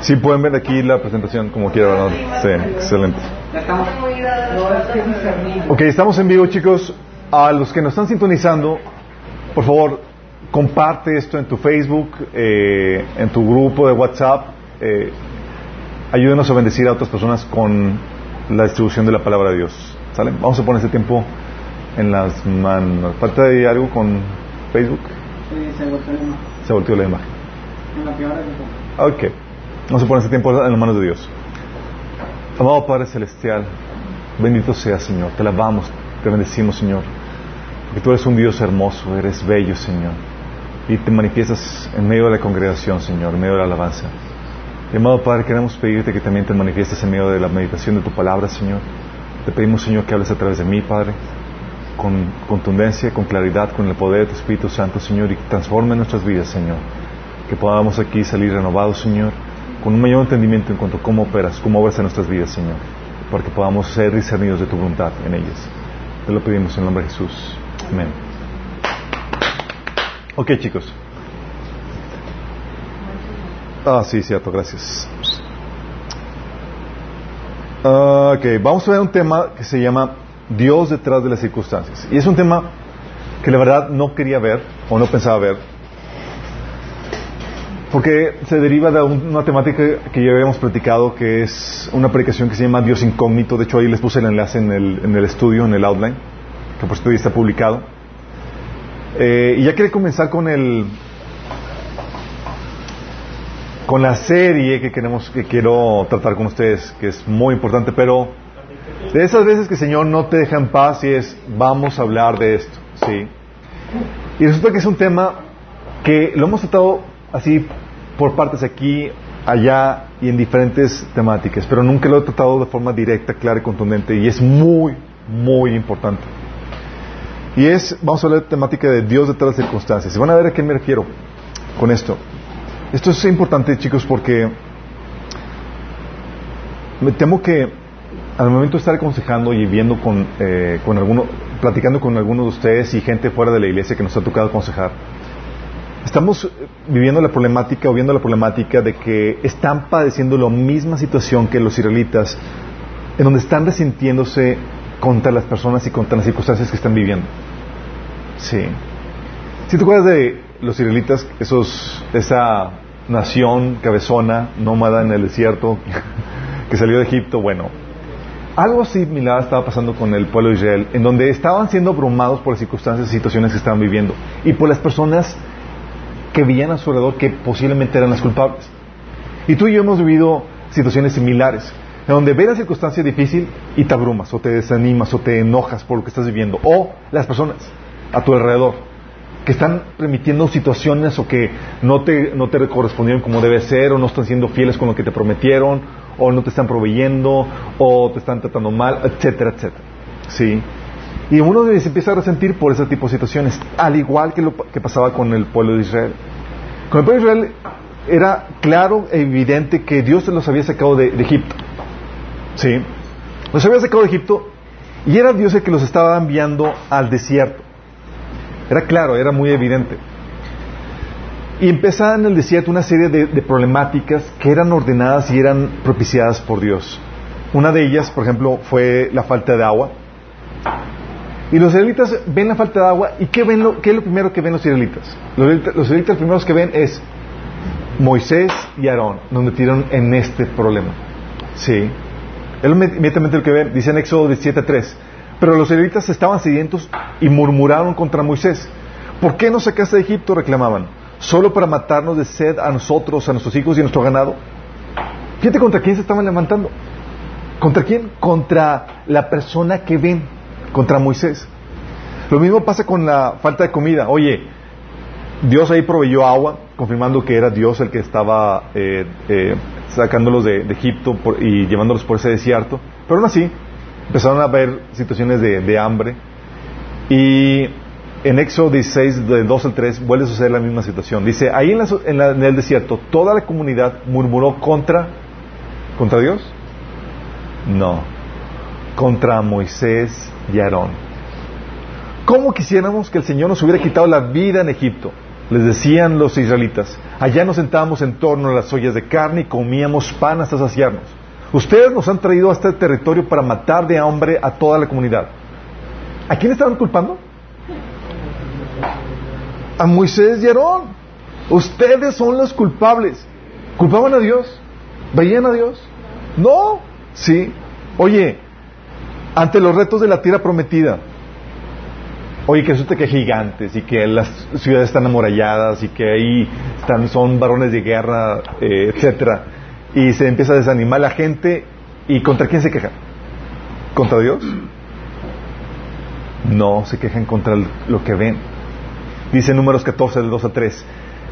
Sí, pueden ver aquí la presentación como quieran. Sí, excelente. Ok, estamos en vivo, chicos. A los que nos están sintonizando, por favor, comparte esto en tu Facebook, eh, en tu grupo de WhatsApp. Eh, ayúdenos a bendecir a otras personas con la distribución de la palabra de Dios. ¿Sale? Vamos a poner ese tiempo en las manos. ¿Falta de algo con Facebook? Sí, se volteó la imagen. Se volteó la imagen. En la peor Ok. Vamos a poner ese tiempo en las manos de Dios. Amado Padre Celestial, bendito sea Señor. Te alabamos, te bendecimos Señor. Porque tú eres un Dios hermoso, eres bello Señor. Y te manifiestas en medio de la congregación Señor, en medio de la alabanza. Y, amado Padre, queremos pedirte que también te manifiestes en medio de la meditación de tu palabra Señor. Te pedimos Señor que hables a través de mí Padre con contundencia, con claridad, con el poder de tu Espíritu Santo, Señor, y transforme nuestras vidas, Señor. Que podamos aquí salir renovados, Señor, con un mayor entendimiento en cuanto a cómo operas, cómo obras en nuestras vidas, Señor, para que podamos ser discernidos de tu voluntad en ellas. Te lo pedimos en el nombre de Jesús. Amén. Ok, chicos. Ah, sí, cierto, gracias. Ah, ok, vamos a ver un tema que se llama Dios detrás de las circunstancias. Y es un tema que la verdad no quería ver o no pensaba ver, porque se deriva de una temática que ya habíamos platicado, que es una predicación que se llama Dios incógnito. De hecho, ahí les puse el enlace en el, en el estudio, en el outline, que por supuesto ya está publicado. Eh, y ya quería comenzar con el con la serie que queremos que quiero tratar con ustedes, que es muy importante, pero de esas veces que el Señor no te deja en paz y es vamos a hablar de esto, sí. Y resulta que es un tema que lo hemos tratado así por partes aquí, allá y en diferentes temáticas, pero nunca lo he tratado de forma directa, clara y contundente y es muy, muy importante. Y es, vamos a hablar de temática de Dios detrás de las circunstancias. Y van a ver a qué me refiero con esto. Esto es importante, chicos, porque me temo que al momento de estar aconsejando y viendo con, eh, con alguno, platicando con algunos de ustedes y gente fuera de la iglesia que nos ha tocado aconsejar, estamos viviendo la problemática o viendo la problemática de que están padeciendo la misma situación que los israelitas, en donde están resintiéndose contra las personas y contra las circunstancias que están viviendo. Sí. Si te acuerdas de los israelitas, esos, esa nación cabezona, nómada en el desierto, que salió de Egipto, bueno, algo similar estaba pasando con el pueblo de Israel, en donde estaban siendo abrumados por las circunstancias y situaciones que estaban viviendo, y por las personas que veían a su alrededor que posiblemente eran las culpables. Y tú y yo hemos vivido situaciones similares, en donde ves la circunstancia difícil y te abrumas, o te desanimas, o te enojas por lo que estás viviendo, o las personas a tu alrededor, que están permitiendo situaciones o que no te, no te correspondieron como debe ser, o no están siendo fieles con lo que te prometieron, o no te están proveyendo, o te están tratando mal, etcétera, etcétera. ¿Sí? Y uno se empieza a resentir por ese tipo de situaciones, al igual que lo que pasaba con el pueblo de Israel. Con el pueblo de Israel era claro e evidente que Dios los había sacado de, de Egipto. ¿Sí? Los había sacado de Egipto y era Dios el que los estaba enviando al desierto. Era claro, era muy evidente. Y empezaba en el desierto una serie de, problemáticas que eran ordenadas y eran propiciadas por Dios. Una de ellas, por ejemplo, fue la falta de agua. Y los israelitas ven la falta de agua y ¿qué, ven lo, qué es lo primero que ven los israelitas? Los, los israelitas primeros que ven es Moisés y Aarón, nos metieron en este problema. Sí. Es inmediatamente lo que ven, dice en Éxodo 17.3. Pero los israelitas estaban sedientos y murmuraron contra Moisés. ¿Por qué nos sacaste de Egipto? reclamaban. ¿Solo para matarnos de sed a nosotros, a nuestros hijos y a nuestro ganado? Fíjate contra quién se estaban levantando. ¿Contra quién? Contra la persona que ven, contra Moisés. Lo mismo pasa con la falta de comida. Oye, Dios ahí proveyó agua, confirmando que era Dios el que estaba eh, eh, sacándolos de, Egipto y llevándolos por ese desierto. Pero aún así, empezaron a haber situaciones de hambre. Y en Éxodo 16, de 2 al 3, vuelve a suceder la misma situación. Dice, ahí en, el desierto, toda la comunidad murmuró contra, ¿contra Dios? No, contra Moisés y Aarón. ¿Cómo quisiéramos que el Señor nos hubiera quitado la vida en Egipto? les decían los israelitas, allá nos sentábamos en torno a las ollas de carne y comíamos pan hasta saciarnos. Ustedes nos han traído a este territorio para matar de hambre a toda la comunidad. ¿A quién estaban culpando? A Moisés y Aarón. Ustedes son los culpables. ¿Culpaban a Dios? ¿Veían a Dios? No. Sí. Oye, ante los retos de la tierra prometida, oye, que resulta que gigantes y que las ciudades están amuralladas y que ahí son varones de guerra, eh, etcétera, y se empieza a desanimar la gente, ¿y contra quién se quejan? ¿Contra Dios? No, se quejan contra lo que ven. Dice Números 14, del 2 a 3.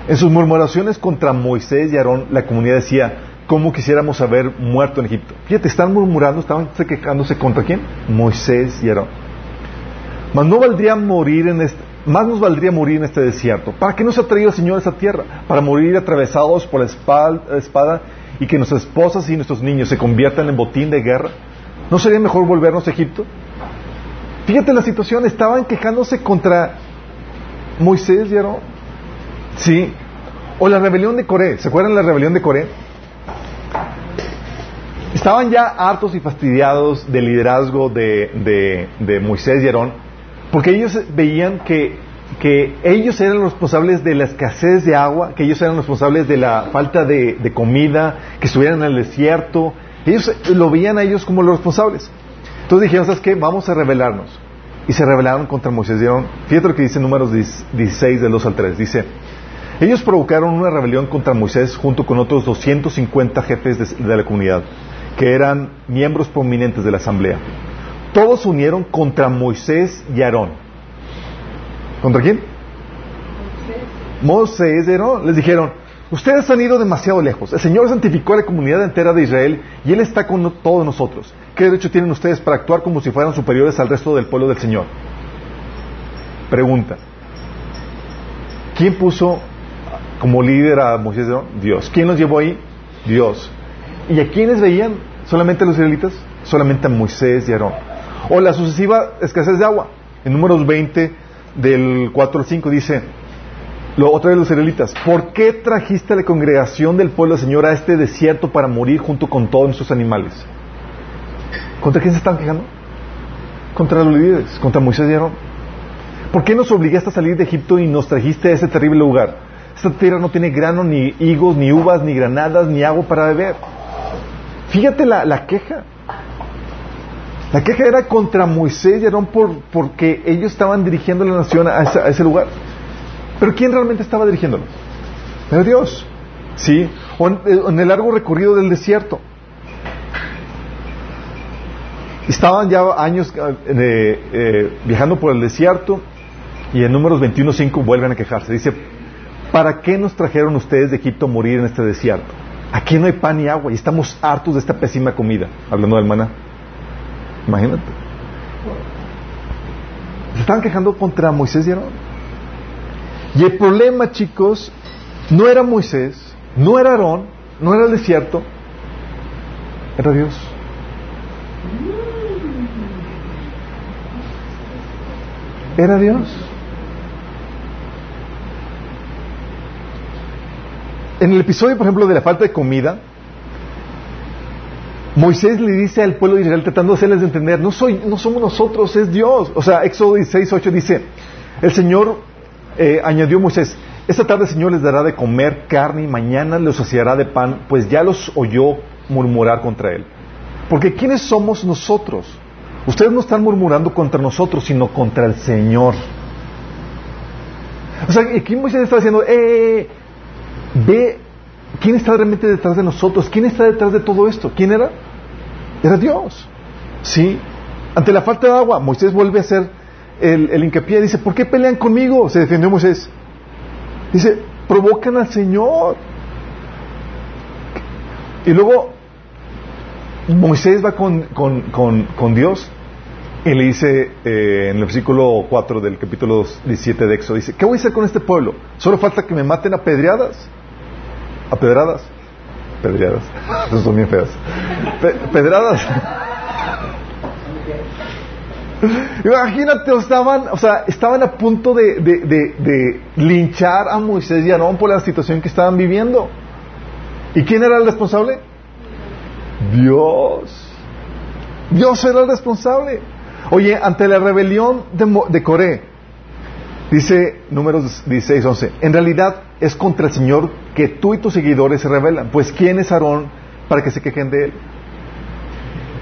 En sus murmuraciones contra Moisés y Aarón, la comunidad decía, ¿cómo quisiéramos haber muerto en Egipto? Fíjate, están murmurando, estaban quejándose contra quién? Moisés y Aarón. No valdría morir en más nos valdría morir en este desierto. ¿Para qué nos ha traído el Señor a esta tierra? Para morir atravesados por la espada y que nuestras esposas y nuestros niños se conviertan en botín de guerra. ¿No sería mejor volvernos a Egipto? Fíjate la situación, estaban quejándose contra Moisés y Aarón. Sí. O la rebelión de Coré. ¿Se acuerdan de la rebelión de Coré? Estaban ya hartos y fastidiados del liderazgo de, de, Moisés y Aarón, porque ellos veían que, que, ellos eran los responsables de la escasez de agua, que ellos eran los responsables de la falta de, de comida, que estuvieran en el desierto. Ellos lo veían a ellos como los responsables. Entonces dijeron, ¿sabes qué? Vamos a rebelarnos. Y se rebelaron contra Moisés. Fíjate lo que dice números 16 del 2 al 3. Dice, ellos provocaron una rebelión contra Moisés junto con otros 250 jefes de, de la comunidad, que eran miembros prominentes de la asamblea. Todos se unieron contra Moisés y Aarón. ¿Contra quién? Moisés y Aarón. Les dijeron, Ustedes han ido demasiado lejos. El Señor santificó a la comunidad entera de Israel y Él está con todos nosotros. ¿Qué derecho tienen ustedes para actuar como si fueran superiores al resto del pueblo del Señor? Pregunta. ¿Quién puso como líder a Moisés? Dios. ¿Quién los llevó ahí? Dios. ¿Y a quiénes veían? ¿Solamente a los israelitas? Solamente a Moisés y Aarón. O la sucesiva escasez de agua. En números 20 del 4 al 5 dice, lo, otra vez los israelitas, ¿por qué trajiste la congregación del pueblo del Señor a este desierto para morir junto con todos nuestros animales? ¿Contra quién se están quejando? Contra los líderes, contra Moisés y Aarón. ¿Por qué nos obligaste a salir de Egipto y nos trajiste a ese terrible lugar? Esta tierra no tiene grano, ni higos, ni uvas, ni granadas, ni agua para beber. Fíjate la, queja. La queja era contra Moisés y Aarón por, porque ellos estaban dirigiendo la nación a ese lugar. Pero ¿quién realmente estaba dirigiéndolos? Era Dios. ¿Sí? O en, el largo recorrido del desierto. Estaban ya años eh, eh, viajando por el desierto y en números 21.5 vuelven a quejarse. Dice, ¿para qué nos trajeron ustedes de Egipto a morir en este desierto? Aquí no hay pan ni agua y estamos hartos de esta pésima comida. Hablando del maná. Imagínate. Se estaban quejando contra Moisés y Aarón. Y el problema, chicos, no era Moisés, no era Aarón, no era el desierto, era Dios. Era Dios. En el episodio, por ejemplo, de la falta de comida, Moisés le dice al pueblo de Israel tratando de hacerles entender, no, soy, no somos nosotros, es Dios. O sea, Éxodo 16, 8 dice, el Señor eh, añadió Moisés, esta tarde el Señor les dará de comer carne y mañana los saciará de pan, pues ya los oyó murmurar contra él. Porque ¿quiénes somos nosotros? Ustedes no están murmurando contra nosotros, sino contra el Señor. O sea, aquí Moisés está diciendo, eh, eh, eh, ve, ¿quién está realmente detrás de nosotros? ¿Quién está detrás de todo esto? ¿Quién era? Era Dios. ¿Sí? Ante la falta de agua, Moisés vuelve a ser el, el hincapié dice, ¿por qué pelean conmigo? Se defendió Moisés. Dice, provocan al Señor. Y luego Moisés va con, con, Dios y le dice eh, en el versículo 4 del capítulo 17 de Éxodo, dice, ¿qué voy a hacer con este pueblo? Solo falta que me maten a pedradas. ¿A pedradas? Pedreadas. son bien feas. pedradas. Imagínate, estaban, o sea, estaban a punto de, linchar a Moisés y Aarón por la situación que estaban viviendo. ¿Y quién era el responsable? Dios. Dios era el responsable. Oye, ante la rebelión de, de Coré, dice números 16, 11, en realidad es contra el Señor que tú y tus seguidores se rebelan. Pues ¿quién es Aarón para que se quejen de él?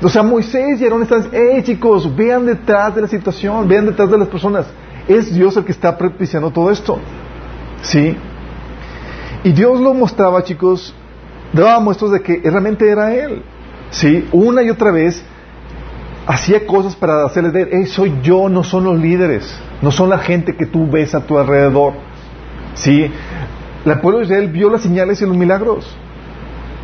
O sea, Moisés y Aarón están, hey chicos, vean detrás de la situación, vean detrás de las personas. Es Dios el que está propiciando todo esto. ¿Sí? Y Dios lo mostraba, chicos, daba muestras de que realmente era Él. ¿Sí? Una y otra vez hacía cosas para hacerles ver, hey, soy yo, no son los líderes, no son la gente que tú ves a tu alrededor. ¿Sí? El pueblo de Israel vio las señales y los milagros.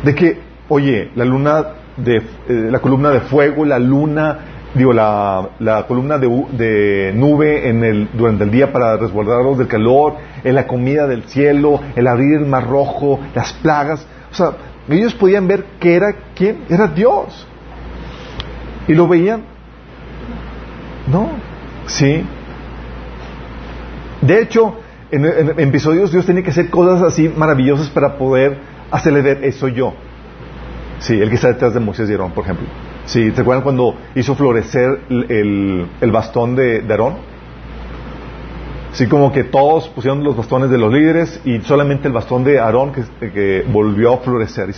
De que, oye, la luna de, eh, la columna de fuego, la luna, digo, la, la columna de, de nube en el, durante el día para resguardarlos del calor, en la comida del cielo, el abrir el mar rojo, las plagas. O sea, ellos podían ver que era quién, era Dios. ¿Y lo veían? No, sí. De hecho, en, episodios Dios tenía que hacer cosas así maravillosas para poder hacerle ver, eso yo. Sí, el que está detrás de Moisés y Aarón, por ejemplo. Sí, ¿te acuerdan cuando hizo florecer el, el- bastón de, de Aarón? Sí, como que todos pusieron los bastones de los líderes y solamente el bastón de Aarón que, que volvió a florecer.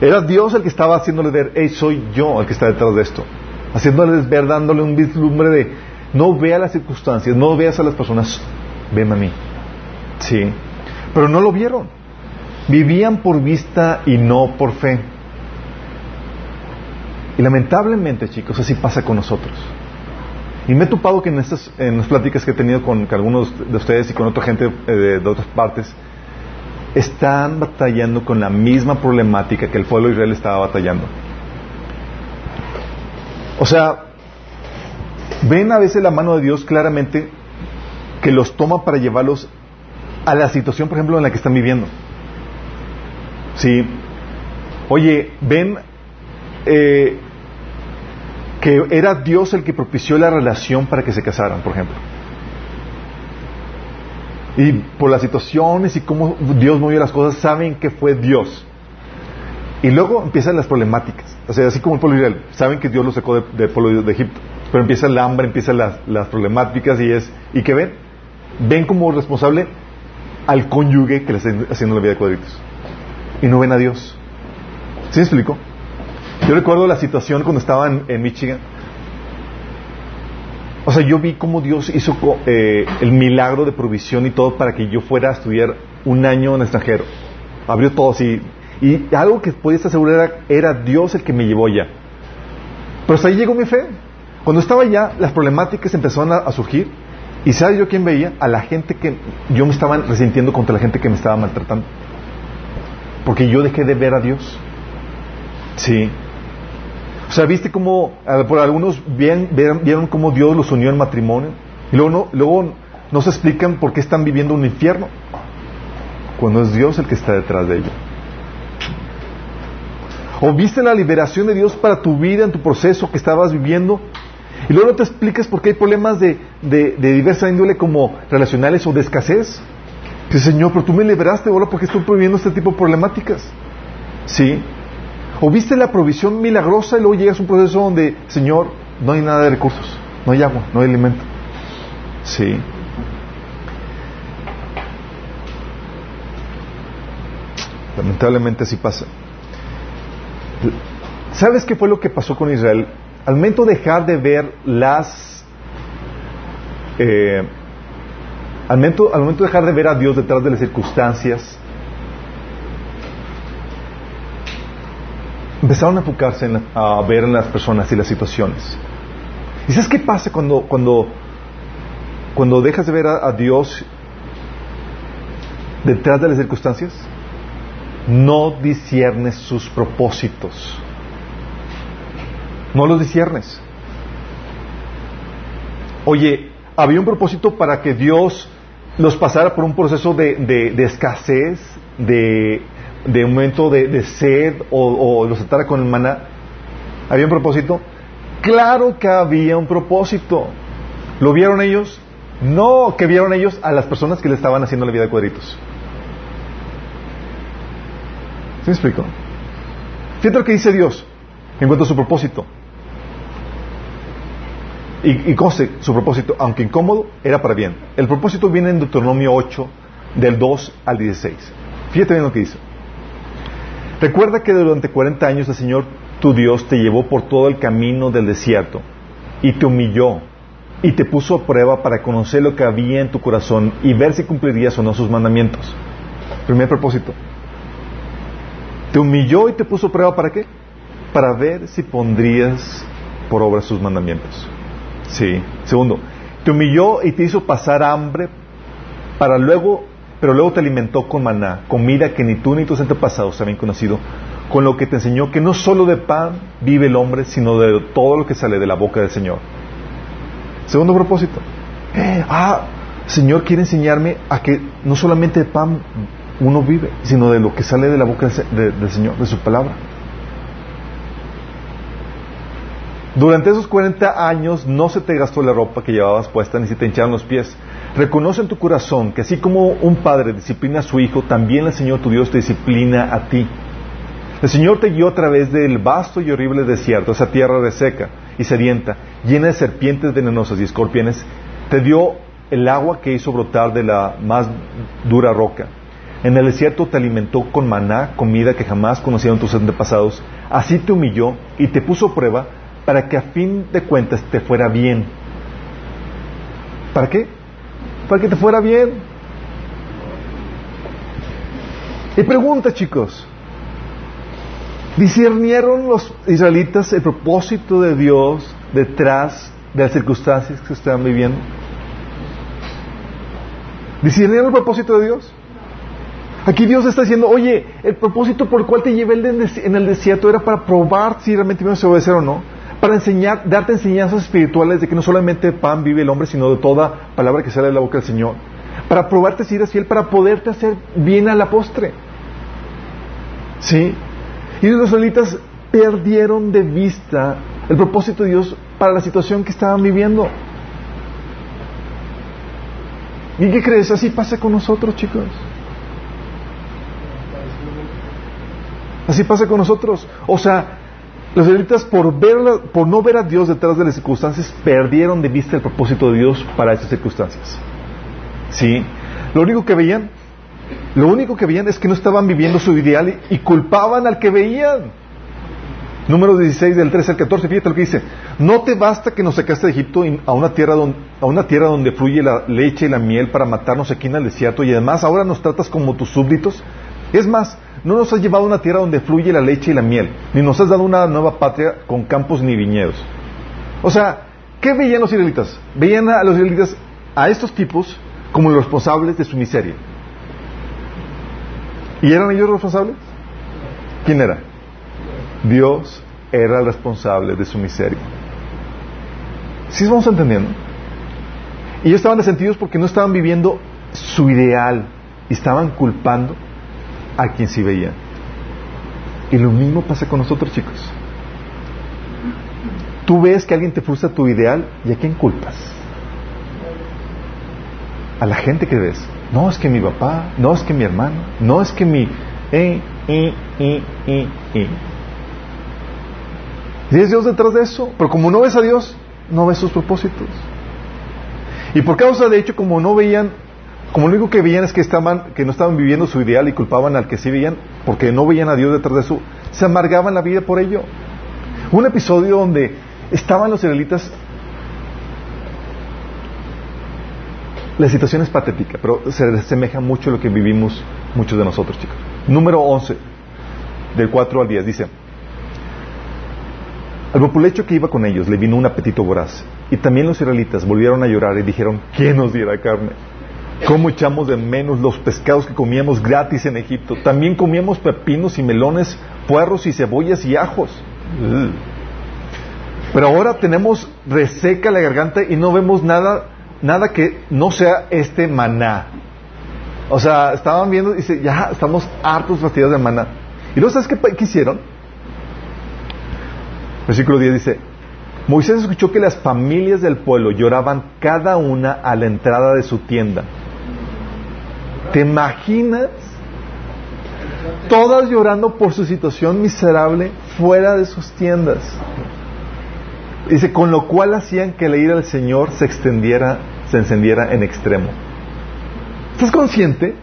Era Dios el que estaba haciéndole ver, hey, soy yo el que está detrás de esto. Haciéndoles ver, dándole un vislumbre de, no vea las circunstancias, no veas a las personas, ven a mí. Sí, pero no lo vieron. Vivían por vista y no por fe. Y lamentablemente, chicos, así pasa con nosotros. Y me he topado que en estas en las pláticas que he tenido con algunos de ustedes y con otra gente eh, de, otras partes, están batallando con la misma problemática que el pueblo Israel estaba batallando. O sea, ven a veces la mano de Dios claramente que los toma para llevarlos a la situación, por ejemplo, en la que están viviendo. Sí. Oye, ven eh, que era Dios el que propició la relación para que se casaran, por ejemplo. Y por las situaciones y cómo Dios movió las cosas, saben que fue Dios. Y luego empiezan las problemáticas. O sea, así como el pueblo de Israel, saben que Dios los sacó de- pueblo de Egipto. Pero empieza el hambre, empiezan las, problemáticas y es, ¿y qué ven? Ven como responsable al cónyuge que le está haciendo la vida de cuadritos. Y no ven a Dios. ¿Sí me explico? Yo recuerdo la situación cuando estaba en, Michigan. O sea, yo vi cómo Dios hizo eh, el milagro de provisión y todo para que yo fuera a estudiar un año en extranjero. Abrió todo así. Y algo que podías asegurar era, era Dios el que me llevó allá. Pero hasta ahí llegó mi fe. Cuando estaba allá, las problemáticas empezaron a, surgir. ¿Y sabes yo quién veía? A la gente que yo me estaba resintiendo contra la gente que me estaba maltratando. Porque yo dejé de ver a Dios. Sí. O sea, viste cómo, por algunos bien, vieron, cómo Dios los unió en matrimonio. Y luego no, luego no se explican por qué están viviendo un infierno. Cuando es Dios el que está detrás de ello. O viste la liberación de Dios para tu vida, en tu proceso que estabas viviendo. Y luego no te explicas por qué hay problemas de, de, de diversa índole como relacionales o de escasez. Dices, Señor, pero tú me liberaste ahora porque estoy viviendo este tipo de problemáticas. Sí. O viste la provisión milagrosa y luego llegas a un proceso donde, Señor, no hay nada de recursos, no hay agua, no hay alimento. Sí. Lamentablemente así pasa. ¿Sabes qué fue lo que pasó con Israel? Al momento de dejar de ver las... eh, al, momento, al momento de dejar de ver a Dios detrás de las circunstancias, empezaron a enfocarse en a ver en las personas y las situaciones. ¿Y sabes qué pasa cuando, cuando, cuando dejas de ver a Dios detrás de las circunstancias? No disiernes sus propósitos. No los disiernes. Oye, había un propósito para que Dios los pasara por un proceso de, de- escasez, de, de momento de, de sed o, o los atara con el maná. Había un propósito. Claro que había un propósito. ¿Lo vieron ellos? No, que vieron ellos a las personas que le estaban haciendo la vida de cuadritos. ¿Sí me explico? Fíjate lo que dice Dios en cuanto a su propósito. Y, y conste, su propósito, aunque incómodo, era para bien. El propósito viene en Deuteronomio 8, del 2 al 16. Fíjate bien lo que dice. Recuerda que durante 40 años el Señor tu Dios te llevó por todo el camino del desierto y te humilló y te puso a prueba para conocer lo que había en tu corazón y ver si cumplirías o no sus mandamientos. Primer propósito. Te humilló y te puso prueba para qué? Para ver si pondrías por obra sus mandamientos. Sí. Segundo, te humilló y te hizo pasar hambre para luego, pero luego te alimentó con maná, comida que ni tú ni tus antepasados habían conocido, con lo que te enseñó que no solo de pan vive el hombre, sino de todo lo que sale de la boca del Señor. Segundo propósito. ah, Señor quiere enseñarme a que no solamente de pan uno vive, sino de lo que sale de la boca del Señor, de su palabra. Durante esos 40 años no se te gastó la ropa que llevabas puesta ni se te hincharon los pies. Reconoce en tu corazón que así como un padre disciplina a su hijo, también el Señor tu Dios te disciplina a ti. El Señor te guió a través del vasto y horrible desierto, esa tierra reseca y sedienta, llena de serpientes venenosas y escorpiones. Te dio el agua que hizo brotar de la más dura roca. En el desierto te alimentó con maná, comida que jamás conocieron tus antepasados. Así te humilló y te puso prueba para que a fin de cuentas te fuera bien. ¿Para qué? Para que te fuera bien. Y pregunta, chicos, ¿discernieron los israelitas el propósito de Dios detrás de las circunstancias que estaban viviendo? ¿Discernieron el propósito de Dios? Aquí Dios está diciendo, oye, el propósito por el cual te llevé en el desierto era para probar si realmente ibas a obedecer o no para enseñar, darte enseñanzas espirituales de que no solamente pan vive el hombre, sino de toda palabra que sale de la boca del Señor. Para probarte si eres fiel, para poderte hacer bien a la postre. ¿Sí? Y los israelitas perdieron de vista el propósito de Dios para la situación que estaban viviendo. ¿Y qué crees? Así pasa con nosotros, chicos. Así pasa con nosotros. O sea, los israelitas, por, por no ver a Dios detrás de las circunstancias, perdieron de vista el propósito de Dios para esas circunstancias. ¿Sí? Lo único que veían, lo único que veían es que no estaban viviendo su ideal y, culpaban al que veían. Número 16 del 13 al 14, fíjate lo que dice. No te basta que nos sacaste de Egipto a una tierra donde, a una tierra donde fluye la leche y la miel para matarnos aquí en el desierto y además ahora nos tratas como tus súbditos. Es más, no nos has llevado a una tierra donde fluye la leche y la miel, ni nos has dado una nueva patria con campos ni viñedos. O sea, ¿qué veían los israelitas? Veían a los israelitas, a estos tipos, como los responsables de su miseria. ¿Y eran ellos responsables? ¿Quién era? Dios era el responsable de su miseria. ¿Sí vamos entendiendo? Y ellos estaban resentidos porque no estaban viviendo su ideal estaban culpando a quien sí veía. Y lo mismo pasa con nosotros, chicos. Tú ves que alguien te frustra tu ideal y a quién culpas. A la gente que ves. No es que mi papá, no es que mi hermano, no es que mi... Eh, eh, eh, eh, eh. Y es Dios detrás de eso. Pero como no ves a Dios, no ves sus propósitos. Y por causa de hecho, como no veían como lo único que veían es que, estaban, que no estaban viviendo su ideal y culpaban al que sí veían, porque no veían a Dios detrás de eso, se amargaban la vida por ello. Un episodio donde estaban los israelitas. La situación es patética, pero se asemeja mucho a lo que vivimos muchos de nosotros, chicos. Número 11, del 4 al 10, dice: Al populecho que iba con ellos le vino un apetito voraz, y también los israelitas volvieron a llorar y dijeron: ¿Quién nos diera carne? ¿Cómo echamos de menos los pescados que comíamos gratis en Egipto? También comíamos pepinos y melones, puerros y cebollas y ajos. Pero ahora tenemos reseca la garganta y no vemos nada, nada que no sea este maná. O sea, estaban viendo y dice, ya estamos hartos fastidiados de maná. ¿Y luego sabes qué, qué hicieron? Versículo 10 dice, Moisés escuchó que las familias del pueblo lloraban cada una a la entrada de su tienda. ¿Te imaginas? Todas llorando por su situación miserable fuera de sus tiendas. Dice, con lo cual hacían que la ira del Señor se extendiera, se encendiera en extremo. ¿Estás consciente?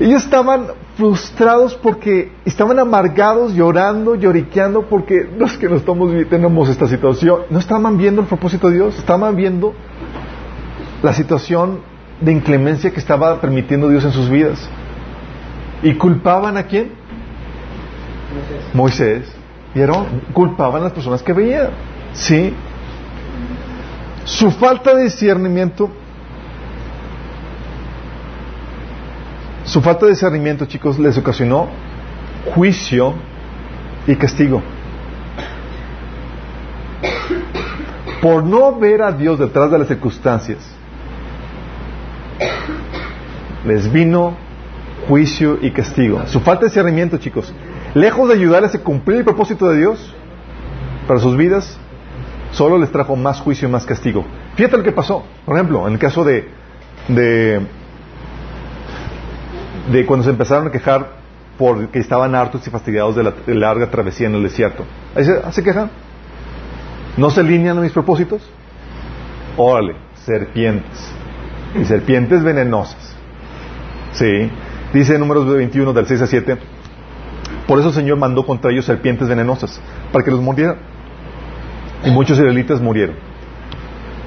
Ellos estaban frustrados porque estaban amargados, llorando, lloriqueando porque los que no estamos tenemos esta situación, no estaban viendo el propósito de Dios, estaban viendo la situación de inclemencia que estaba permitiendo Dios en sus vidas. ¿Y culpaban a quién? Moisés. ¿Vieron? Culpaban a las personas que veían. ¿Sí? Su falta de discernimiento Su falta de discernimiento, chicos, les ocasionó juicio y castigo. Por no ver a Dios detrás de las circunstancias, les vino juicio y castigo. Su falta de discernimiento, chicos, lejos de ayudarles a cumplir el propósito de Dios para sus vidas, solo les trajo más juicio y más castigo. Fíjate lo que pasó. Por ejemplo, en el caso de, de de cuando se empezaron a quejar porque estaban hartos y fastidiados de la larga travesía en el desierto. Ahí se, quejan. ¿No se alinean a mis propósitos? Órale, serpientes. Y serpientes venenosas. Sí. Dice en números 21 del 6 a 7. Por eso el Señor mandó contra ellos serpientes venenosas, para que los murieran. Y muchos israelitas murieron.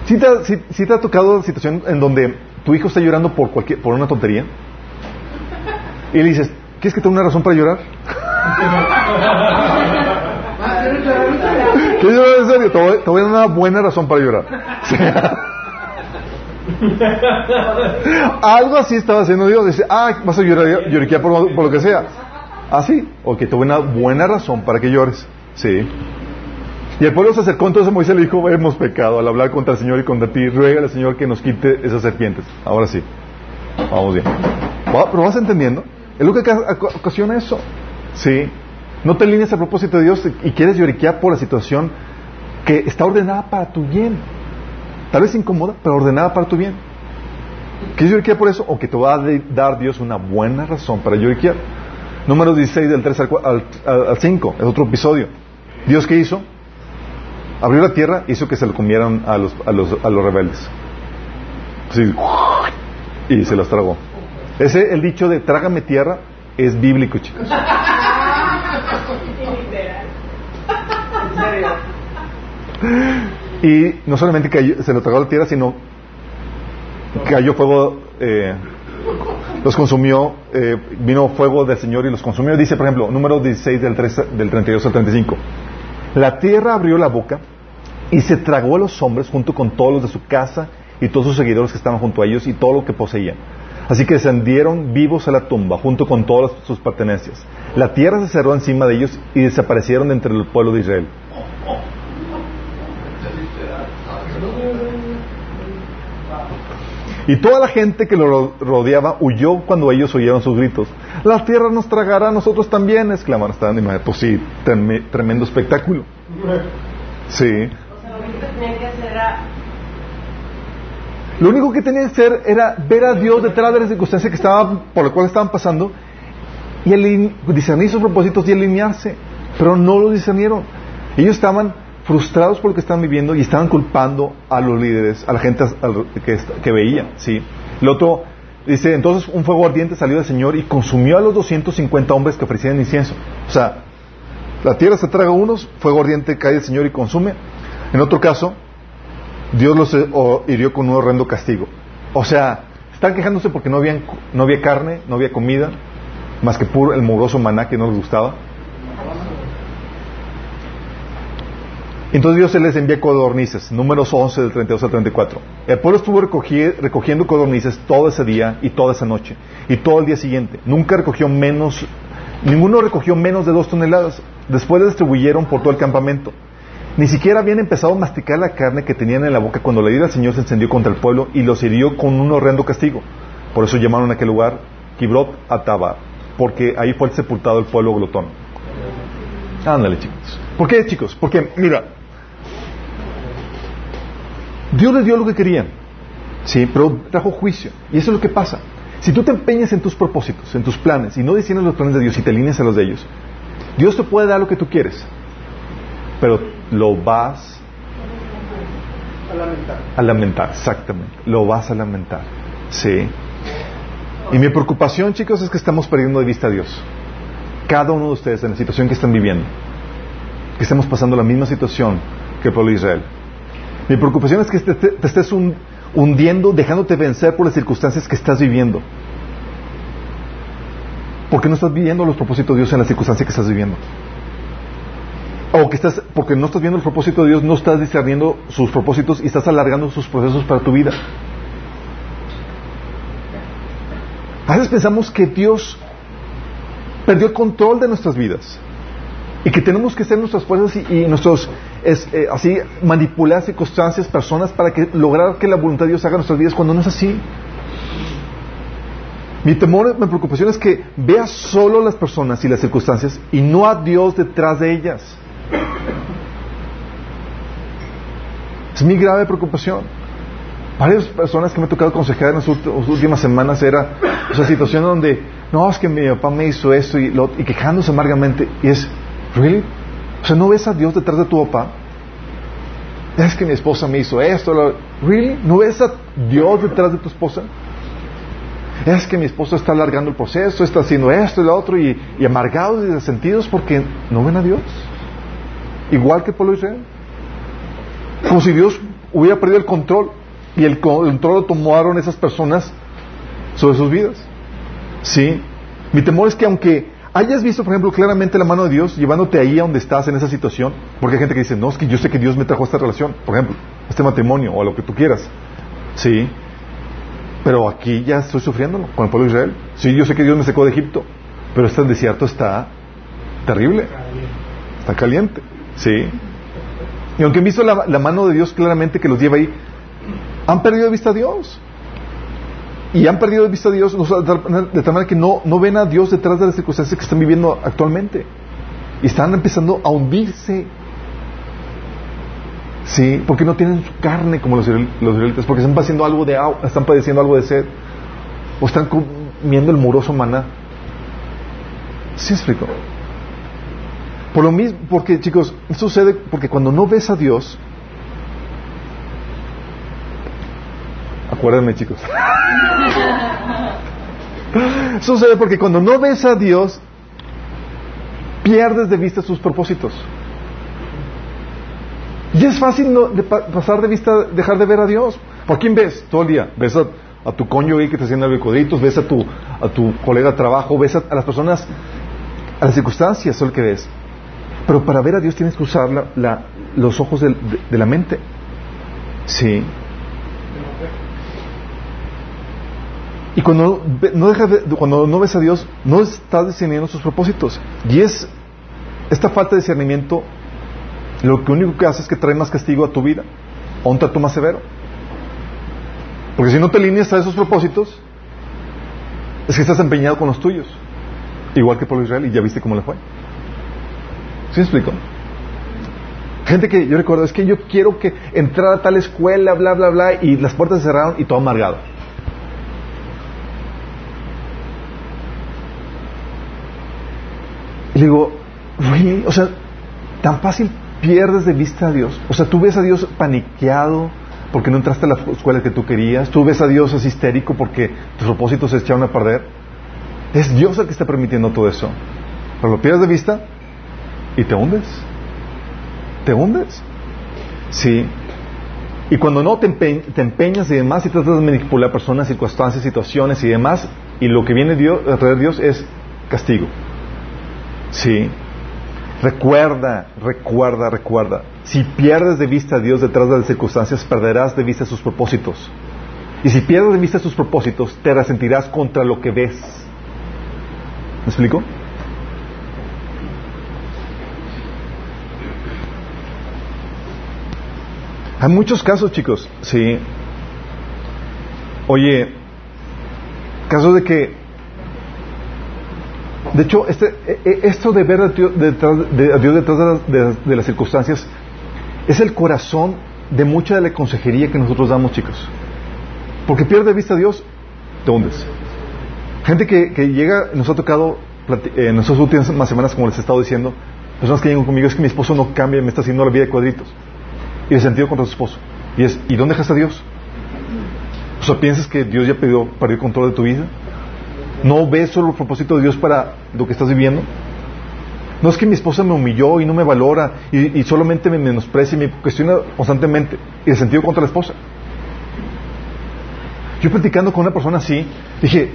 ¿Sí te, te ha tocado situación en donde tu hijo está llorando por, cualquier, por una tontería? Y le dices, ¿quieres que tenga una razón para llorar? ¿Quieres llorar en serio? Te voy, a dar una buena razón para llorar. Algo así estaba haciendo Dios. Dice, ah, vas a llorar, lloriquear por, por, lo que sea. Así. ¿Ah, ok, voy a dar una buena razón para que llores. Sí. Y el pueblo se acercó entonces a Moisés y le dijo, hemos pecado al hablar contra el Señor y contra ti. Ruega al Señor que nos quite esas serpientes. Ahora sí. Vamos bien. ¿Pero vas entendiendo? Es lo que ocasiona eso. Sí. No te alineas a propósito de Dios y quieres lloriquear por la situación que está ordenada para tu bien. Tal vez incómoda, pero ordenada para tu bien. ¿Quieres lloriquear por eso? O que te va a dar Dios una buena razón para lloriquear. Número 16 del 3 al, 5, es otro episodio. ¿Dios qué hizo? Abrió la tierra, hizo que se lo comieran a los, a los, a los rebeldes. y se los tragó. Ese, el dicho de trágame tierra, es bíblico, chicos. Y no solamente cayó, se lo tragó la tierra, sino cayó fuego, eh, los consumió, eh, vino fuego del Señor y los consumió. Dice, por ejemplo, número 16 del, 3, del 32 al 35. La tierra abrió la boca y se tragó a los hombres junto con todos los de su casa y todos sus seguidores que estaban junto a ellos y todo lo que poseían. Así que descendieron vivos a la tumba junto con todas sus pertenencias. La tierra se cerró encima de ellos y desaparecieron de entre el pueblo de Israel. Y toda la gente que lo rodeaba huyó cuando ellos oyeron sus gritos. La tierra nos tragará a nosotros también, exclamaron. Estaban imaginando, pues sí, tremendo espectáculo. Sí. Lo único que tenía que hacer era ver a Dios detrás de las circunstancias que estaban, por las cuales estaban pasando y discernir sus propósitos y alinearse. Pero no lo discernieron. Ellos estaban frustrados por lo que estaban viviendo y estaban culpando a los líderes, a la gente que, que veía. ¿sí? El otro dice, entonces un fuego ardiente salió del Señor y consumió a los 250 hombres que ofrecían incienso. O sea, la tierra se traga unos, fuego ardiente cae del Señor y consume. En otro caso, Dios los eh, hirió con un horrendo castigo. O sea, están quejándose porque no, habían, no había carne, no había comida, más que puro el mugroso maná que no les gustaba. Entonces Dios se les envía codornices, números 11 del 32 al 34. El pueblo estuvo recogiendo codornices todo ese día y toda esa noche y todo el día siguiente. Nunca recogió menos, ninguno recogió menos de dos toneladas. Después le distribuyeron por todo el campamento. Ni siquiera habían empezado a masticar la carne que tenían en la boca cuando la ira del Señor se encendió contra el pueblo y los hirió con un horrendo castigo. Por eso llamaron a aquel lugar Kibrot Ataba, porque ahí fue sepultado el pueblo glotón. Ándale, chicos. ¿Por qué, chicos? Porque, mira, Dios les dio lo que querían, sí, pero trajo juicio. Y eso es lo que pasa. Si tú te empeñas en tus propósitos, en tus planes, y no desciendes los planes de Dios y te alineas a los de ellos, Dios te puede dar lo que tú quieres, pero lo vas A lamentar. a lamentar, exactamente. Lo vas a lamentar. Sí. Y mi preocupación, chicos, es que estamos perdiendo de vista a Dios. Cada uno de ustedes en la situación que están viviendo. Que estamos pasando la misma situación que el pueblo de Israel. Mi preocupación es que te, estés hun- hundiendo, dejándote vencer por las circunstancias que estás viviendo. Porque no estás viviendo los propósitos de Dios en la circunstancia que estás viviendo. O que estás, porque no estás viendo el propósito de Dios, no estás discerniendo sus propósitos y estás alargando sus procesos para tu vida. A veces pensamos que Dios perdió el control de nuestras vidas y que tenemos que ser nuestras fuerzas y, nuestros es, eh, así manipular circunstancias, personas para que lograr que la voluntad de Dios haga nuestras vidas cuando no es así. Mi temor, mi preocupación es que veas solo las personas y las circunstancias y no a Dios detrás de ellas. Es mi grave preocupación. Varias personas que me ha tocado aconsejar en las últimas semanas era esa situación donde, no, es que mi papá me hizo esto y, lo- y quejándose amargamente. Y es, ¿really? O sea, ¿no ves a Dios detrás de tu papá? Es que mi esposa me hizo esto. ¿Really? ¿No ves a Dios detrás de tu esposa? Es que mi esposa está alargando el proceso, está haciendo esto y lo otro, y, y amargados y resentidos porque no ven a Dios. Igual que el pueblo de Israel. Como si Dios hubiera perdido el control y el control lo tomaron esas personas sobre sus vidas. Sí. Mi temor es que aunque hayas visto, por ejemplo, claramente la mano de Dios llevándote ahí a donde estás en esa situación, porque hay gente que dice, no, es que yo sé que Dios me trajo esta relación, por ejemplo, este matrimonio o a lo que tú quieras. Sí. Pero aquí ya estoy sufriéndolo con el pueblo de Israel. Sí, yo sé que Dios me sacó de Egipto, pero este desierto está terrible, está caliente. Sí. Y aunque han visto la, la mano de Dios claramente que los lleva ahí, han perdido de vista a Dios. Y han perdido de vista a Dios de tal manera que no, no ven a Dios detrás de las circunstancias que están viviendo actualmente. Y están empezando a hundirse. Sí, porque no tienen su carne como los, los israelitas, porque están padeciendo algo de agua, están padeciendo algo de sed, o están comiendo el muroso maná. ¿Sí explico? Por lo mismo, porque chicos, sucede porque cuando no ves a Dios, acuérdenme chicos, sucede porque cuando no ves a Dios, pierdes de vista sus propósitos. Y es fácil no- de pa- pasar de vista, dejar de ver a Dios. ¿Por quién ves todo el día? ¿Ves a, a tu cónyuge que te haciendo codritos? ¿Ves a tu, a tu colega de trabajo? ¿Ves a, las personas, a las circunstancias? Es lo que ves. Pero para ver a Dios tienes que usar la- los ojos de, de la mente. Sí. Y cuando no, dejas de- cuando no ves a Dios, no estás discerniendo sus propósitos. Y es esta falta de discernimiento lo que único que hace es que trae más castigo a tu vida, o un trato más severo. Porque si no te alineas a esos propósitos, es que estás empeñado con los tuyos. Igual que por Israel, y ya viste cómo le fue. ¿Sí me explico? Gente que yo recuerdo, es que yo quiero que entrar a tal escuela, bla, bla, bla, y las puertas se cerraron y todo amargado. Y le digo, "Really? O sea, tan fácil pierdes de vista a Dios. O sea, tú ves a Dios paniqueado porque no entraste a la escuela que tú querías. Tú ves a Dios así histérico porque tus propósitos se echaron a perder. Es Dios el que está permitiendo todo eso. Pero lo pierdes de vista y te hundes. Te hundes. Sí. Y cuando no te, empe- te empeñas y demás y tratas de manipular personas, circunstancias, situaciones y demás, y lo que viene Dios, a de Dios es castigo. Sí. Recuerda, recuerda, recuerda. Si pierdes de vista a Dios detrás de las circunstancias, perderás de vista sus propósitos. Y si pierdes de vista sus propósitos, te resentirás contra lo que ves. ¿Me explico? Hay muchos casos, chicos, sí. Oye, casos de que, de hecho, este, e- e- esto de ver a Dios detrás de, las, de las- circunstancias es el corazón de mucha de la consejería que nosotros damos, chicos. Porque pierde de vista a Dios, te hundes. Gente que, que llega, nos ha tocado en estas últimas semanas, como les he estado diciendo, personas que llegan conmigo, es que mi esposo no cambia, me está haciendo la vida de cuadritos. Y el sentido contra su esposo. Y es, ¿y dónde dejas a Dios? O sea, ¿piensas que Dios ya perdió, perdió control de tu vida? ¿No ves solo el propósito de Dios para lo que estás viviendo? No es que mi esposa me humilló y no me valora y, solamente me menosprecia y me cuestiona constantemente. Y el sentido contra la esposa. Yo platicando con una persona así, dije,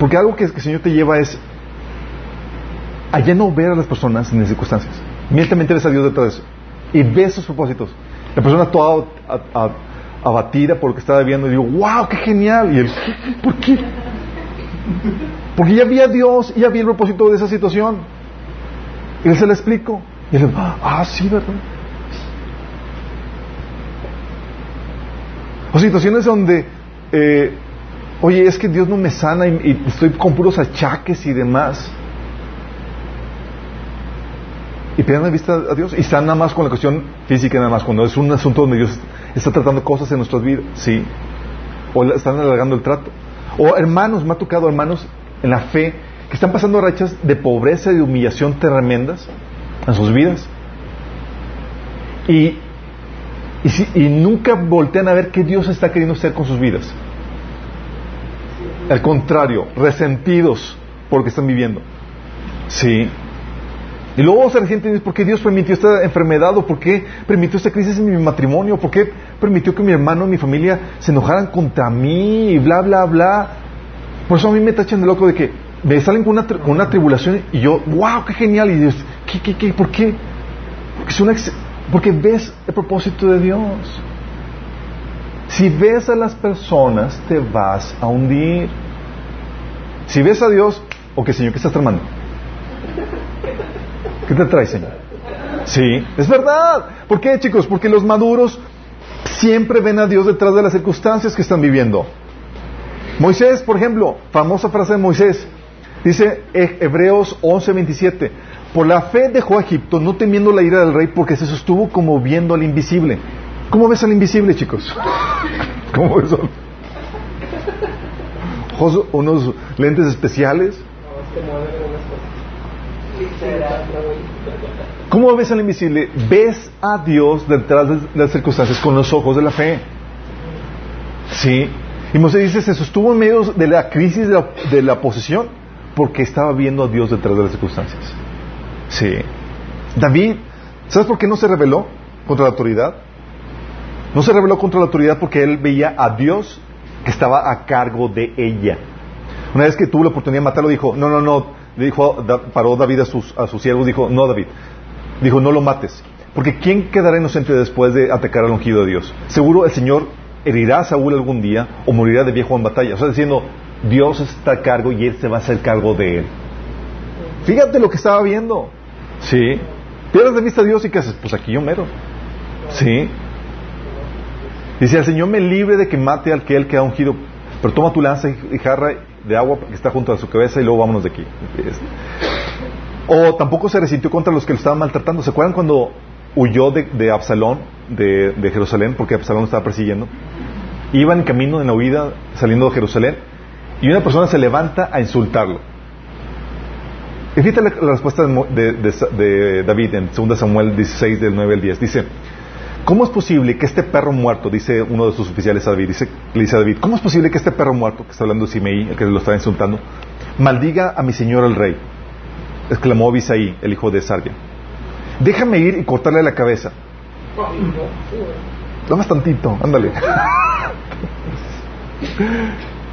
porque algo que, el Señor te lleva es allá no ver a las personas en las circunstancias. Inmediatamente ves a Dios detrás de eso. Y ves sus propósitos. La persona toda abatida por lo que estaba viendo y digo, wow, qué genial. Y él, ¿por qué? Porque ya vi a Dios y ya vi el propósito de esa situación. Y él se lo explico. Y él, ah, sí, ¿verdad? O situaciones donde, eh, oye, es que Dios no me sana y, estoy con puros achaques y demás. Y pierden de vista a Dios y están nada más con la cuestión física, nada más, cuando es un asunto donde Dios está tratando cosas en nuestras vidas, sí. O están alargando el trato. O hermanos, me ha tocado hermanos en la fe que están pasando rachas de pobreza y de humillación tremendas en sus vidas. Y, y, nunca voltean a ver qué Dios está queriendo hacer con sus vidas. Al contrario, resentidos por lo que están viviendo. Sí. Y luego se resienten por qué Dios permitió esta enfermedad o por qué permitió esta crisis en mi matrimonio, por qué permitió que mi hermano y mi familia se enojaran contra mí y bla, bla, bla. Por eso a mí me tachan de loco de que me salen con una, una tribulación y yo, wow, qué genial. Y Dios, ¿qué, qué, qué? ¿Por qué? Porque, es una, porque ves el propósito de Dios. Si ves a las personas, te vas a hundir. Si ves a Dios, ok, Señor, ¿qué estás tramando? ¿Qué te trae, Señor? Sí, es verdad. ¿Por qué, chicos? Porque los maduros siempre ven a Dios detrás de las circunstancias que están viviendo. Moisés, por ejemplo, famosa frase de Moisés, dice Hebreos 11:27, por la fe dejó a Egipto, no temiendo la ira del rey, porque se sostuvo como viendo al invisible. ¿Cómo ves al invisible, chicos? ¿Cómo ves? ¿Unos lentes especiales? ¿Cómo ves al invisible? Ves a Dios detrás de las circunstancias con los ojos de la fe. ¿Sí? Y Moisés dice, se sostuvo en medio de la crisis de la, de posesión porque estaba viendo a Dios detrás de las circunstancias. Sí. David, ¿sabes por qué no se rebeló contra la autoridad? No se rebeló contra la autoridad porque él veía a Dios que estaba a cargo de ella. Una vez que tuvo la oportunidad de matarlo, dijo, no, no, no, dijo, paró David a sus, a sus siervos, dijo, no David, dijo, no lo mates, porque ¿quién quedará inocente después de atacar al ungido de Dios? Seguro el Señor herirá a Saúl algún día o morirá de viejo en batalla. O sea, diciendo, Dios está a cargo y Él se va a hacer cargo de él. Fíjate lo que estaba viendo. Sí. Pierdes de vista a Dios y ¿qué haces? Pues aquí yo mero. Sí. Dice, el Señor me libre de que mate al que Él que ha ungido, pero toma tu lanza y jarra de agua que está junto a su cabeza y luego vámonos de aquí. O tampoco se resintió contra los que lo estaban maltratando. ¿Se acuerdan cuando huyó de, Absalón, de, Jerusalén, porque Absalón lo estaba persiguiendo? Iban en camino en la huida, saliendo de Jerusalén, y una persona se levanta a insultarlo. Y fíjate la, respuesta de, David en 2 Samuel 16, del 9 al 10. Dice, ¿Cómo es posible que este perro muerto, dice uno de sus oficiales a David, dice, le dice a David, ¿cómo es posible que este perro muerto, que está hablando de Simei, el que lo está insultando, maldiga a mi señor el rey? Exclamó Abisaí, el hijo de Sarbia. Déjame ir y cortarle la cabeza. Dame tantito, ándale.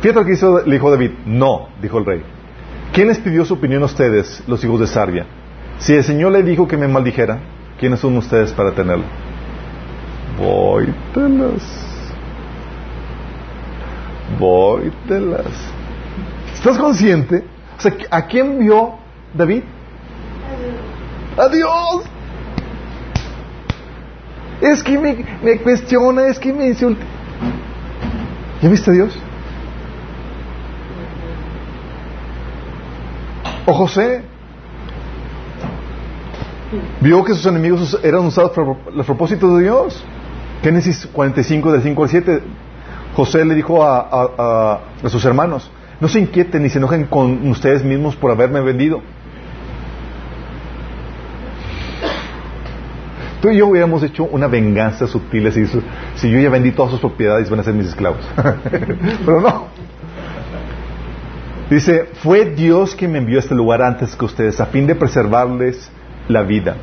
Fíjate lo que hizo el hijo David. No, dijo el rey. ¿Quién les pidió su opinión a ustedes, los hijos de Sarbia? Si el Señor le dijo que me maldijera, ¿quiénes son ustedes para tenerlo? Vóytelas. Vóytelas. ¿Estás consciente? O sea, ¿a quién vio David? A Dios. Es que me, me cuestiona, es que me insulta. ¿Ya viste a Dios? O José. Vio que sus enemigos eran usados para los propósitos de Dios. Génesis 45, del 5 al 7. José le dijo a, a, a sus hermanos, no se inquieten ni se enojen con ustedes mismos por haberme vendido. Tú y yo hubiéramos hecho una venganza sutil si yo ya vendí todas sus propiedades van a ser mis esclavos. Pero no. Dice, fue Dios quien me envió a este lugar antes que ustedes, a fin de preservarles la vida.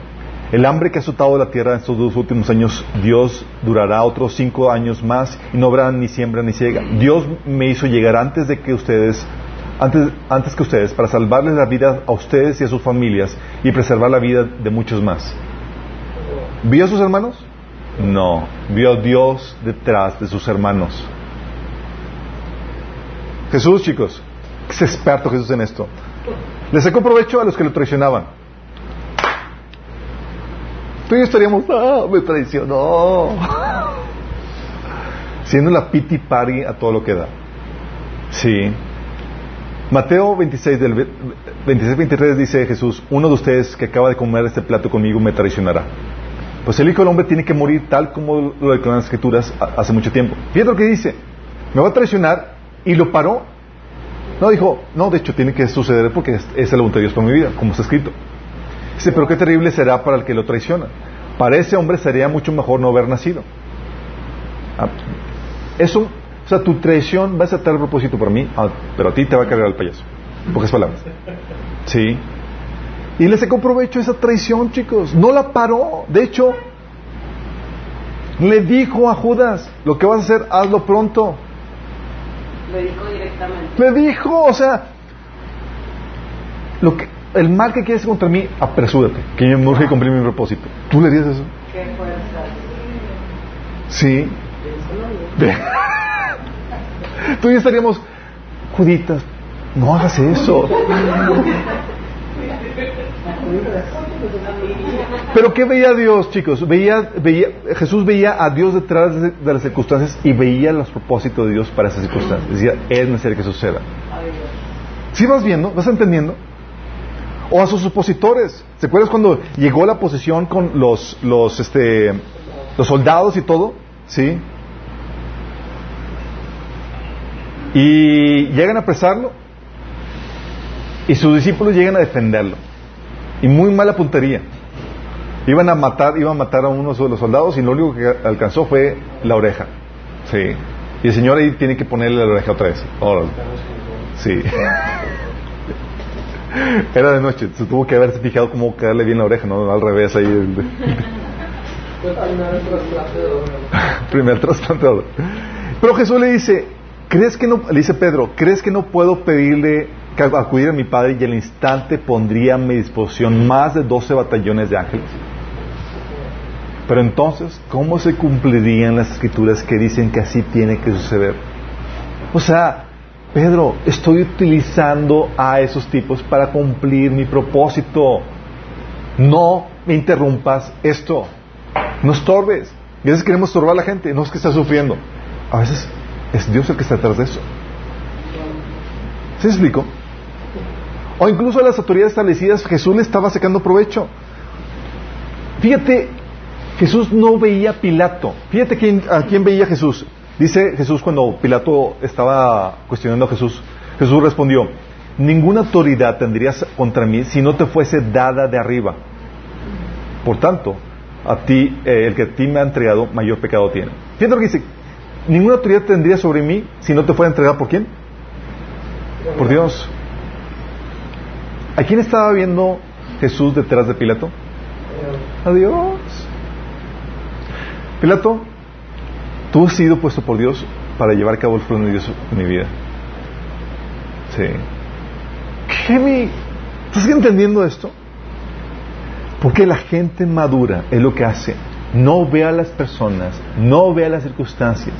El hambre que ha azotado la tierra en estos dos últimos años, Dios durará otros cinco años más y no habrá ni siembra ni ciega. Dios me hizo llegar antes de que ustedes, antes, antes que ustedes, para salvarles la vida a ustedes y a sus familias y preservar la vida de muchos más. ¿Vio a sus hermanos? No, vio a Dios detrás de sus hermanos. Jesús, chicos, es experto Jesús en esto. Le sacó provecho a los que lo traicionaban. Tú y yo estaríamos, ah, me traicionó. Siendo la piti party a todo lo que da. Sí. Mateo 26, del 26-23 dice Jesús, uno de ustedes que acaba de comer este plato conmigo me traicionará. Pues el Hijo del Hombre tiene que morir tal como lo declaran las Escrituras hace mucho tiempo. Fíjate lo que dice, me va a traicionar y lo paró no, dijo, no, de hecho tiene que suceder porque es, es la voluntad de Dios para mi vida, como está escrito. Dice, pero qué terrible será para el que lo traiciona. Para ese hombre sería mucho mejor no haber nacido. Ah, eso, o sea, tu traición va a ser tal propósito para mí, ah, pero a ti te va a cargar el payaso. Pocas palabras. Sí. Y le sacó provecho esa traición, chicos. No la paró. De hecho, le dijo a Judas, lo que vas a hacer, hazlo pronto. Le dijo directamente. Le dijo, o sea, lo que, el mal que quieres contra mí, apresúrate, que yo me urge cumplir mi propósito. ¿Tú le dices eso? Qué fuerza. Sí. Tú y yo estaríamos, Juditas, no hagas eso. Pero ¿qué veía Dios, chicos? Veía, veía, Jesús veía a Dios detrás de, las circunstancias y veía los propósitos de Dios para esas circunstancias. Decía, es necesario que suceda. ¿Sí vas viendo? ¿Vas entendiendo? O a sus opositores. ¿Se acuerdas cuando llegó la posesión con los, los, este, los soldados y todo? ¿Sí? Y llegan a apresarlo. Y sus discípulos llegan a defenderlo. Y muy mala puntería. Iban a matar, iban a matar a uno de los soldados y lo único que alcanzó fue la oreja. Sí. Y el Señor ahí tiene que ponerle la oreja otra vez. Sí. Era de noche, se tuvo que haberse fijado cómo caerle bien la oreja, no al revés ahí. Primer trasplante de oreja. Pero Jesús le dice, ¿crees que no, le dice Pedro, ¿crees que no puedo pedirle acudir a mi Padre y al instante pondría a mi disposición más de 12 batallones de ángeles? Pero entonces, ¿cómo se cumplirían las escrituras que dicen que así tiene que suceder? O sea, Pedro, estoy utilizando a esos tipos para cumplir mi propósito. No me interrumpas esto. No estorbes. A veces queremos estorbar a la gente, no es que está sufriendo. A veces es Dios el que está detrás de eso. ¿Se explico? O incluso a las autoridades establecidas Jesús le estaba sacando provecho. Fíjate, Jesús no veía a Pilato. Fíjate quién, a quién veía Jesús. Dice Jesús cuando Pilato estaba cuestionando a Jesús, Jesús respondió, ninguna autoridad tendrías contra mí si no te fuese dada de arriba. Por tanto, a ti, eh, el que a ti me ha entregado, mayor pecado tiene. Fíjate lo que dice, ninguna autoridad tendría sobre mí si no te fuera entregada por quién? Por Dios. ¿A quién estaba viendo Jesús detrás de Pilato? A Dios. Pilato, tú has sido puesto por Dios para llevar a cabo el plan de Dios en mi vida. Sí. ¿Qué me... ¿Estás entendiendo esto? Porque la gente madura es lo que hace. No ve a las personas, no ve a las circunstancias,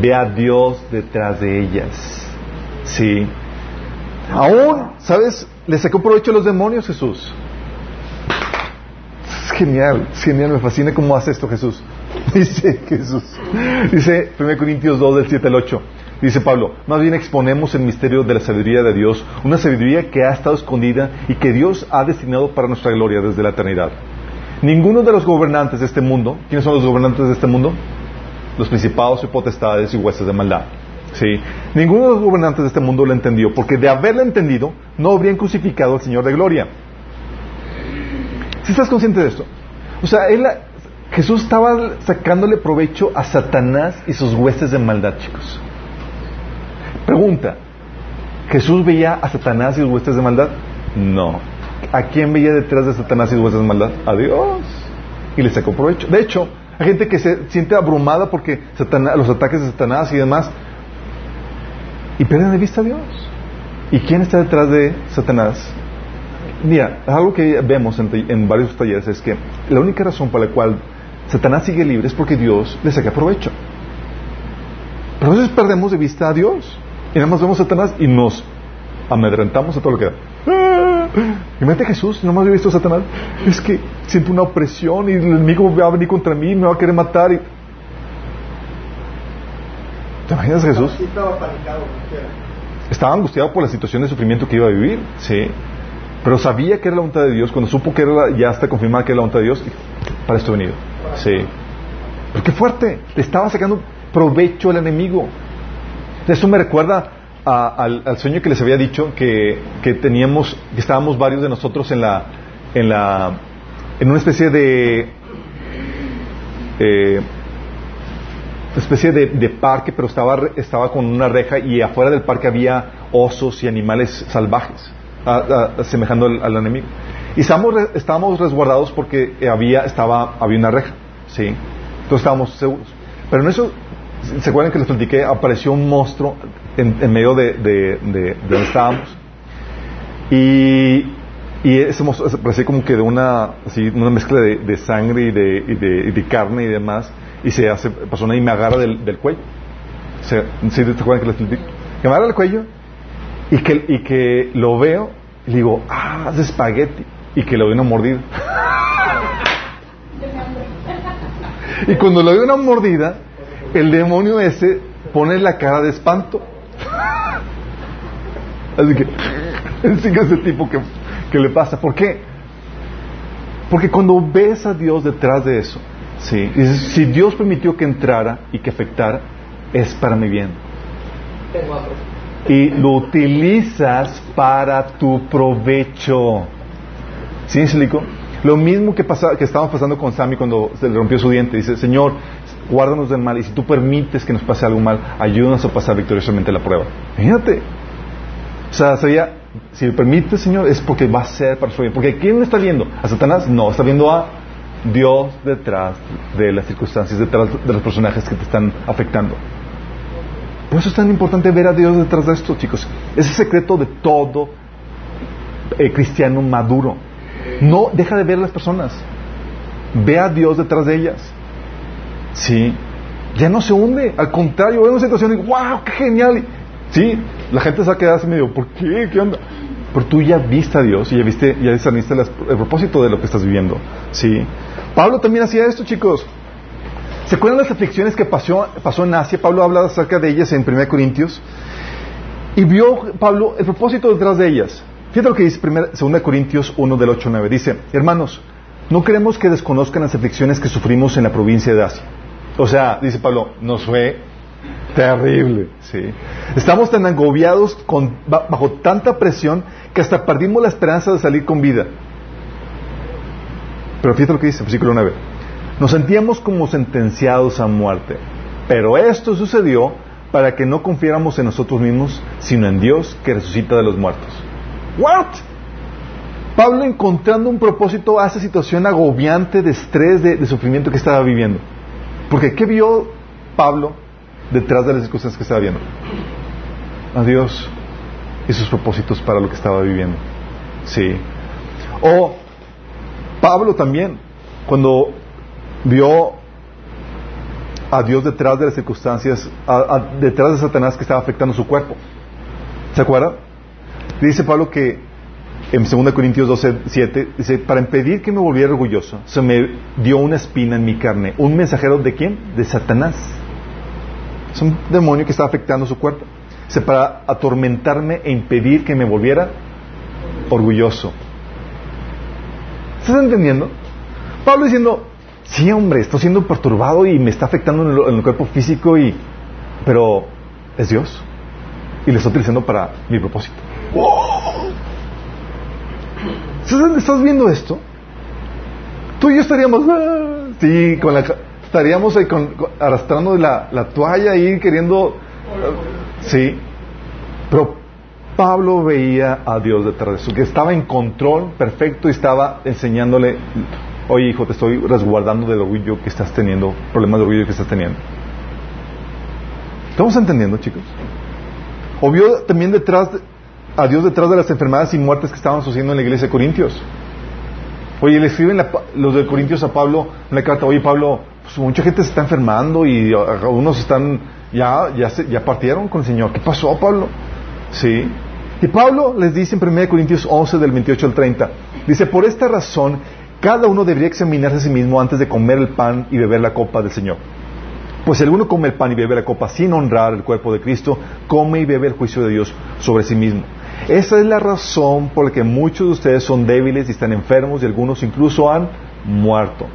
ve a Dios detrás de ellas. Sí. Aún, ¿sabes? Le sacó provecho a los demonios Jesús. Es genial, es genial, me fascina cómo hace esto Jesús. Dice Jesús. Dice 1 Corintios 2 del 7 al 8. Dice Pablo, más bien exponemos el misterio de la sabiduría de Dios, una sabiduría que ha estado escondida y que Dios ha destinado para nuestra gloria desde la eternidad. Ninguno de los gobernantes de este mundo, ¿quiénes son los gobernantes de este mundo? Los principados y potestades y huestes de maldad. ¿Sí? Ninguno de los gobernantes de este mundo lo entendió, porque de haberlo entendido, no habrían crucificado al Señor de gloria. ¿Sí estás consciente de esto? O sea, él, Jesús estaba sacándole provecho a Satanás y sus huestes de maldad, chicos. Pregunta, ¿Jesús veía a Satanás y sus huestes de maldad? No. ¿A quién veía detrás de Satanás y sus huestes de maldad? A Dios. Y le sacó provecho. De hecho, hay gente que se siente abrumada porque los ataques de Satanás y demás, y pierden de vista a Dios. ¿Y quién está detrás de Satanás? Mira, algo que vemos en, varios talleres es que la única razón por la cual Satanás sigue libre es porque Dios le saca provecho. Pero a perdemos de vista a Dios y nada más vemos a Satanás y nos amedrentamos a todo lo que da. ¡Ah! Imagínate Jesús, no más he visto a Satanás. Es que siento una opresión y el enemigo va a venir contra mí, me va a querer matar. Y... ¿Te imaginas Jesús? Estaba angustiado por la situación de sufrimiento que iba a vivir, sí. Pero sabía que era la voluntad de Dios. Cuando supo que era, ya está confirmada que era la voluntad de Dios, para esto he venido. Sí. Pero qué fuerte. Te estaba sacando provecho el enemigo. Eso me recuerda al, sueño que les había dicho que, teníamos, que estábamos varios de nosotros en la, en la, en una especie de, eh, especie de, parque, pero estaba, estaba con una reja y afuera del parque había osos y animales salvajes asemejando al, enemigo. Y estábamos, estábamos resguardados porque había, estaba, había una reja, ¿sí? Entonces estábamos seguros. Pero en eso, ¿se acuerdan que les platiqué? Apareció un monstruo en, medio de, de, donde estábamos. Y, y ese monstruo parecía como que de una, así, una mezcla de, sangre y de, y de, carne y demás. Y se hace, una y me agarra del, del cuello. ¿Se, ¿sí, ¿Se acuerdan que les platiqué? Me agarra el cuello y que, y que lo veo y digo, ah, es espagueti. Y que le doy una mordida. y cuando le doy una mordida, el demonio ese pone la cara de espanto. Así que, es ese tipo que, que le pasa. ¿Por qué? Porque cuando ves a Dios detrás de eso, ¿sí? si Dios permitió que entrara y que afectara, es para mi bien y lo utilizas para tu provecho. ¿Sí explico? Lo mismo que, pasa, que estábamos pasando con Sammy cuando se le rompió su diente. Dice, Señor, guárdanos del mal y si tú permites que nos pase algo mal, ayúdanos a pasar victoriosamente la prueba. Fíjate. O sea, sería, si me permites, Señor, es porque va a ser para su bien. Porque ¿quién está viendo? ¿A Satanás? No, está viendo a Dios detrás de las circunstancias, detrás de los personajes que te están afectando. Por eso es tan importante ver a Dios detrás de esto, chicos. Es el secreto de todo eh, cristiano maduro. No deja de ver a las personas. Ve a Dios detrás de ellas. Sí. Ya no se hunde. Al contrario, ve una situación y wow, qué genial. Sí, la gente se va a quedar así medio, ¿por qué? ¿Qué onda? Pero tú ya viste a Dios y ya viste, ya discerniste el propósito de lo que estás viviendo. Sí. Pablo también hacía esto, chicos. ¿Se acuerdan las aflicciones que pasó, en Asia? Pablo habla acerca de ellas en 1 Corintios. Y vio Pablo el propósito detrás de ellas. Fíjate lo que dice 2 Corintios 1 del 8 al 9. Dice, hermanos, no queremos que desconozcan las aflicciones que sufrimos en la provincia de Asia. O sea, dice Pablo, nos fue terrible. ¿sí? Estamos tan agobiados bajo tanta presión que hasta perdimos la esperanza de salir con vida. Pero fíjate lo que dice, versículo 9. Nos sentíamos como sentenciados a muerte. Pero esto sucedió para que no confiáramos en nosotros mismos, sino en Dios que resucita de los muertos. ¿What? Pablo encontrando un propósito a esa situación agobiante de estrés, de, sufrimiento que estaba viviendo. Porque ¿qué vio Pablo detrás de las circunstancias que estaba viendo? A Dios y sus propósitos para lo que estaba viviendo. Sí. O Pablo también, cuando vio a Dios detrás de las circunstancias, detrás de Satanás que estaba afectando su cuerpo. ¿Se acuerda? Dice Pablo que en 2 Corintios 12, 7, dice, para impedir que me volviera orgulloso, se me dio una espina en mi carne. ¿Un mensajero de quién? De Satanás. Es un demonio que está afectando su cuerpo. Dice, para atormentarme e impedir que me volviera orgulloso. ¿Estás entendiendo? Pablo diciendo, sí, hombre, estoy siendo perturbado y me está afectando en el, en el cuerpo físico, y, pero es Dios. Y lo estoy utilizando para mi propósito. ¿Estás, estás viendo esto? Tú y yo estaríamos, ah, sí, con la, estaríamos ahí con, con- arrastrando la, la toalla ahí queriendo, sí. Pero Pablo veía a Dios detrás de eso, que estaba en control perfecto y estaba enseñándole, oye hijo, te estoy resguardando del orgullo que estás teniendo, problemas de orgullo que estás teniendo. ¿Estamos entendiendo, chicos? O vio también detrás, de- a Dios detrás de las enfermedades y muertes que estaban sucediendo en la iglesia de Corintios. Oye, le escriben los de Corintios a Pablo una carta, oye Pablo, pues mucha gente se está enfermando y a- unos están, ya, ya partieron con el Señor. ¿Qué pasó, Pablo? Sí. Y Pablo les dice en 1 Corintios 11 del 28 al 30, dice, por esta razón, cada uno debería examinarse a sí mismo antes de comer el pan y beber la copa del Señor. Pues si alguno come el pan y bebe la copa sin honrar el cuerpo de Cristo, come y bebe el juicio de Dios sobre sí mismo. Esa es la razón por la que muchos de ustedes son débiles y están enfermos y algunos incluso han muerto.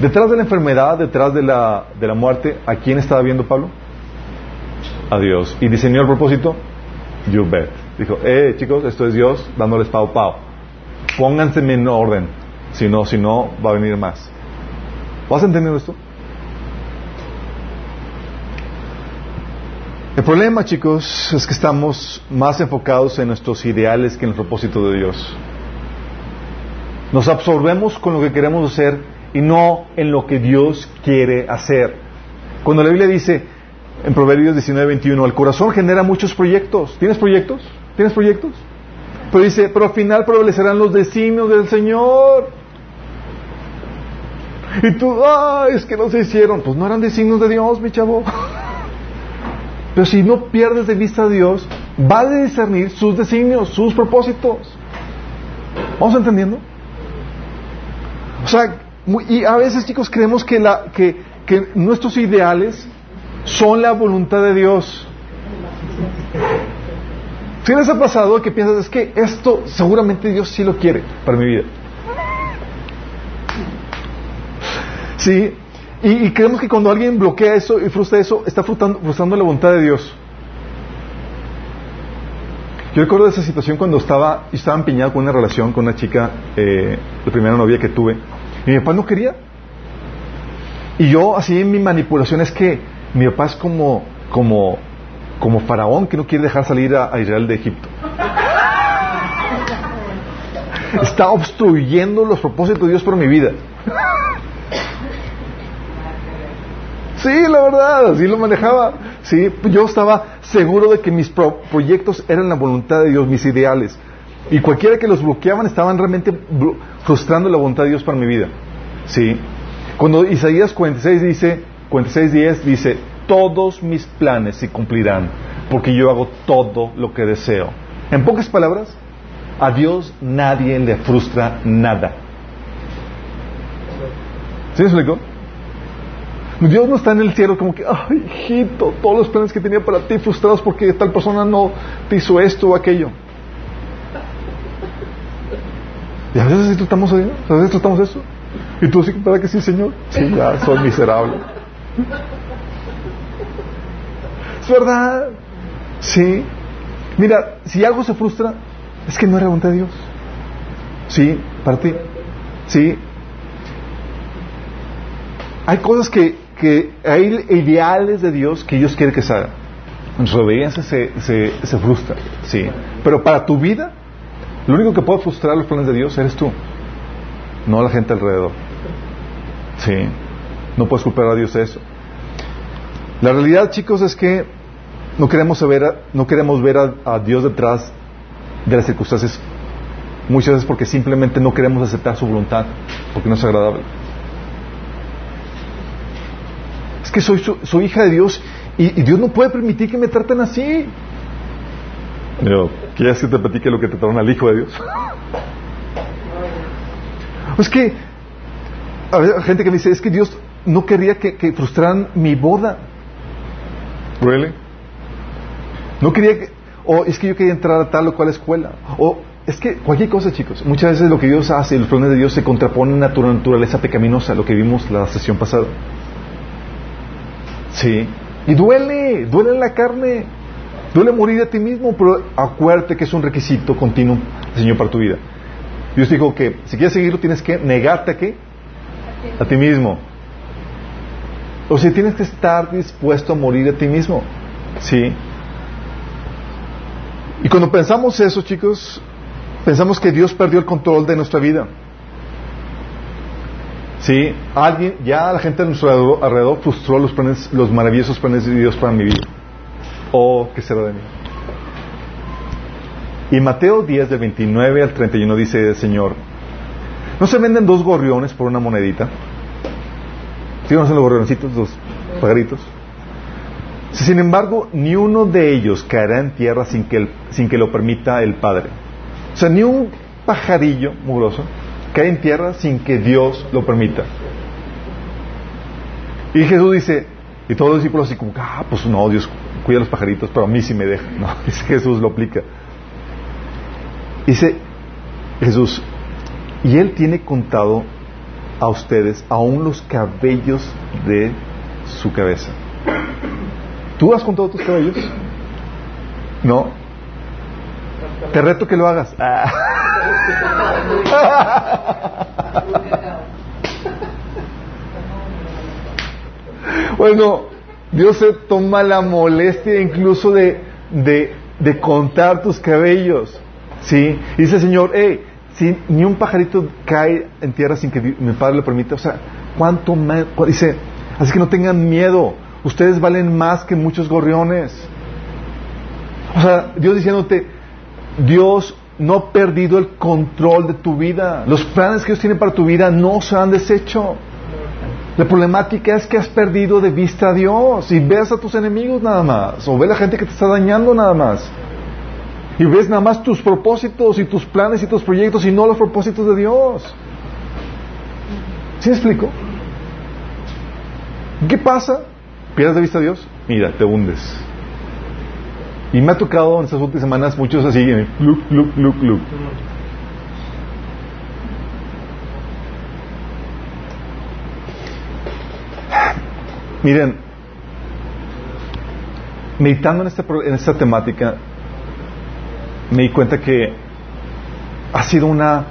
Detrás de la enfermedad, detrás de la, de la muerte, ¿a quién estaba viendo Pablo? A Dios. ¿Y diseñó el propósito? You bet. Dijo, eh chicos, esto es Dios dándoles pao pao. Pónganse en orden. Si no, si no, va a venir más. ¿Vas entendiendo esto? El problema, chicos, es que estamos más enfocados en nuestros ideales que en el propósito de Dios. Nos absorbemos con lo que queremos hacer y no en lo que Dios quiere hacer. Cuando la Biblia dice en Proverbios 19:21, el corazón genera muchos proyectos. ¿Tienes proyectos? ¿Tienes proyectos? Pero dice, pero al final prevalecerán los designios del Señor. Y tú, ah, es que no se hicieron. Pues no eran designios de Dios, mi chavo. Pero si no pierdes de vista a Dios, a discernir sus designios, sus propósitos. ¿Vamos entendiendo? O sea, y a veces, chicos, creemos que, la, que, que nuestros ideales son la voluntad de Dios. Si les ha pasado que piensas, es que esto seguramente Dios sí lo quiere para mi vida. Sí, y, creemos que cuando alguien bloquea eso y frustra eso, está frustrando, frustrando la voluntad de Dios. Yo recuerdo esa situación cuando estaba, estaba empeñado con una relación con una chica, eh, la primera novia que tuve, y mi papá no quería. Y yo, así en mi manipulación, es que mi papá es como, como, como faraón que no quiere dejar salir a, a Israel de Egipto. Está obstruyendo los propósitos de Dios para mi vida. Sí, la verdad, así lo manejaba. Sí, yo estaba seguro de que mis pro- proyectos eran la voluntad de Dios, mis ideales. Y cualquiera que los bloqueaban estaban realmente frustrando la voluntad de Dios para mi vida. Sí. Cuando Isaías 46 dice, 46.10 dice, todos mis planes se cumplirán, porque yo hago todo lo que deseo. En pocas palabras, a Dios nadie le frustra nada. ¿Sí me explicó? Dios no está en el cielo como que, ay, hijito, todos los planes que tenía para ti frustrados porque tal persona no te hizo esto o aquello. Y a veces sí tratamos a veces tratamos eso. Y tú sí, ¿verdad que sí, Señor? Sí, ya, soy miserable. Es verdad. Sí. Mira, si algo se frustra, es que no era voluntad de Dios. Sí, para ti. Sí. Hay cosas que, que hay ideales de Dios que Dios quiere que se hagan. Su obediencia se, se, se frustra, sí. Pero para tu vida, lo único que puede frustrar los planes de Dios eres tú, no la gente alrededor. Sí. No puedes culpar a Dios de eso. La realidad, chicos, es que no queremos saber, no queremos ver a, Dios detrás de las circunstancias muchas veces porque simplemente no queremos aceptar su voluntad, porque no es agradable. Es que soy, soy hija de Dios y, Dios no puede permitir que me traten así. Yo, ¿Quieres que te platique lo que trataron al hijo de Dios? es que a gente que me dice, es que Dios no quería que, que frustraran mi boda. ¿Really? No quería que, o es que yo quería entrar a tal o cual escuela, o es que cualquier cosa, chicos. Muchas veces lo que Dios hace, los planes de Dios se contraponen a tu naturaleza pecaminosa, lo que vimos la sesión pasada. Sí. Y duele, duele en la carne. Duele morir a ti mismo, pero acuérdate que es un requisito continuo Señor para tu vida. Dios dijo que si quieres seguirlo tienes que negarte a qué? A ti mismo. O sea, tienes que estar dispuesto a morir a ti mismo. Sí. Y cuando pensamos eso, chicos, pensamos que Dios perdió el control de nuestra vida. Sí, alguien, ya la gente a nuestro alrededor frustró los planes, los maravillosos planes de Dios para mi vida. Oh, ¿qué será de mí? Y Mateo 10, del 29 al 31 dice el Señor, ¿no se venden dos gorriones por una monedita? ¿Sí conocen los gorrioncitos, dos pajaritos? Sin embargo, ni uno de ellos caerá en tierra sin que, sin que lo permita el Padre. O sea, ni un pajarillo mugroso cae en tierra sin que Dios lo permita. Y Jesús dice, y todos los discípulos así como, ah, pues no, Dios cuida a los pajaritos, pero a mí sí me deja. No, dice Jesús lo aplica. Dice Jesús, y Él tiene contado a ustedes aún los cabellos de su cabeza. ¿Tú has contado tus cabellos? No. Te reto que lo hagas. bueno, Dios se toma la molestia incluso de, de, contar tus cabellos. ¿Sí? Y dice Señor, hey, ni un pajarito cae en tierra sin que mi Padre lo permita, o sea, ¿cuánto más? Dice, así que no tengan miedo, ustedes valen más que muchos gorriones. O sea, Dios diciéndote, Dios no ha perdido el control de tu vida. Los planes que Dios tiene para tu vida no se han deshecho. La problemática es que has perdido de vista a Dios y ves a tus enemigos nada más, o ves a la gente que te está dañando nada más. Y ves nada más tus propósitos y tus planes y tus proyectos y no los propósitos de Dios. ¿Sí me explico? ¿Qué pasa? ¿Pierdes de vista a Dios? Mira, te hundes. Y me ha tocado en estas últimas semanas muchos así, look, look, look, look. Miren, meditando en esta, en esta temática, me di cuenta que ha sido una,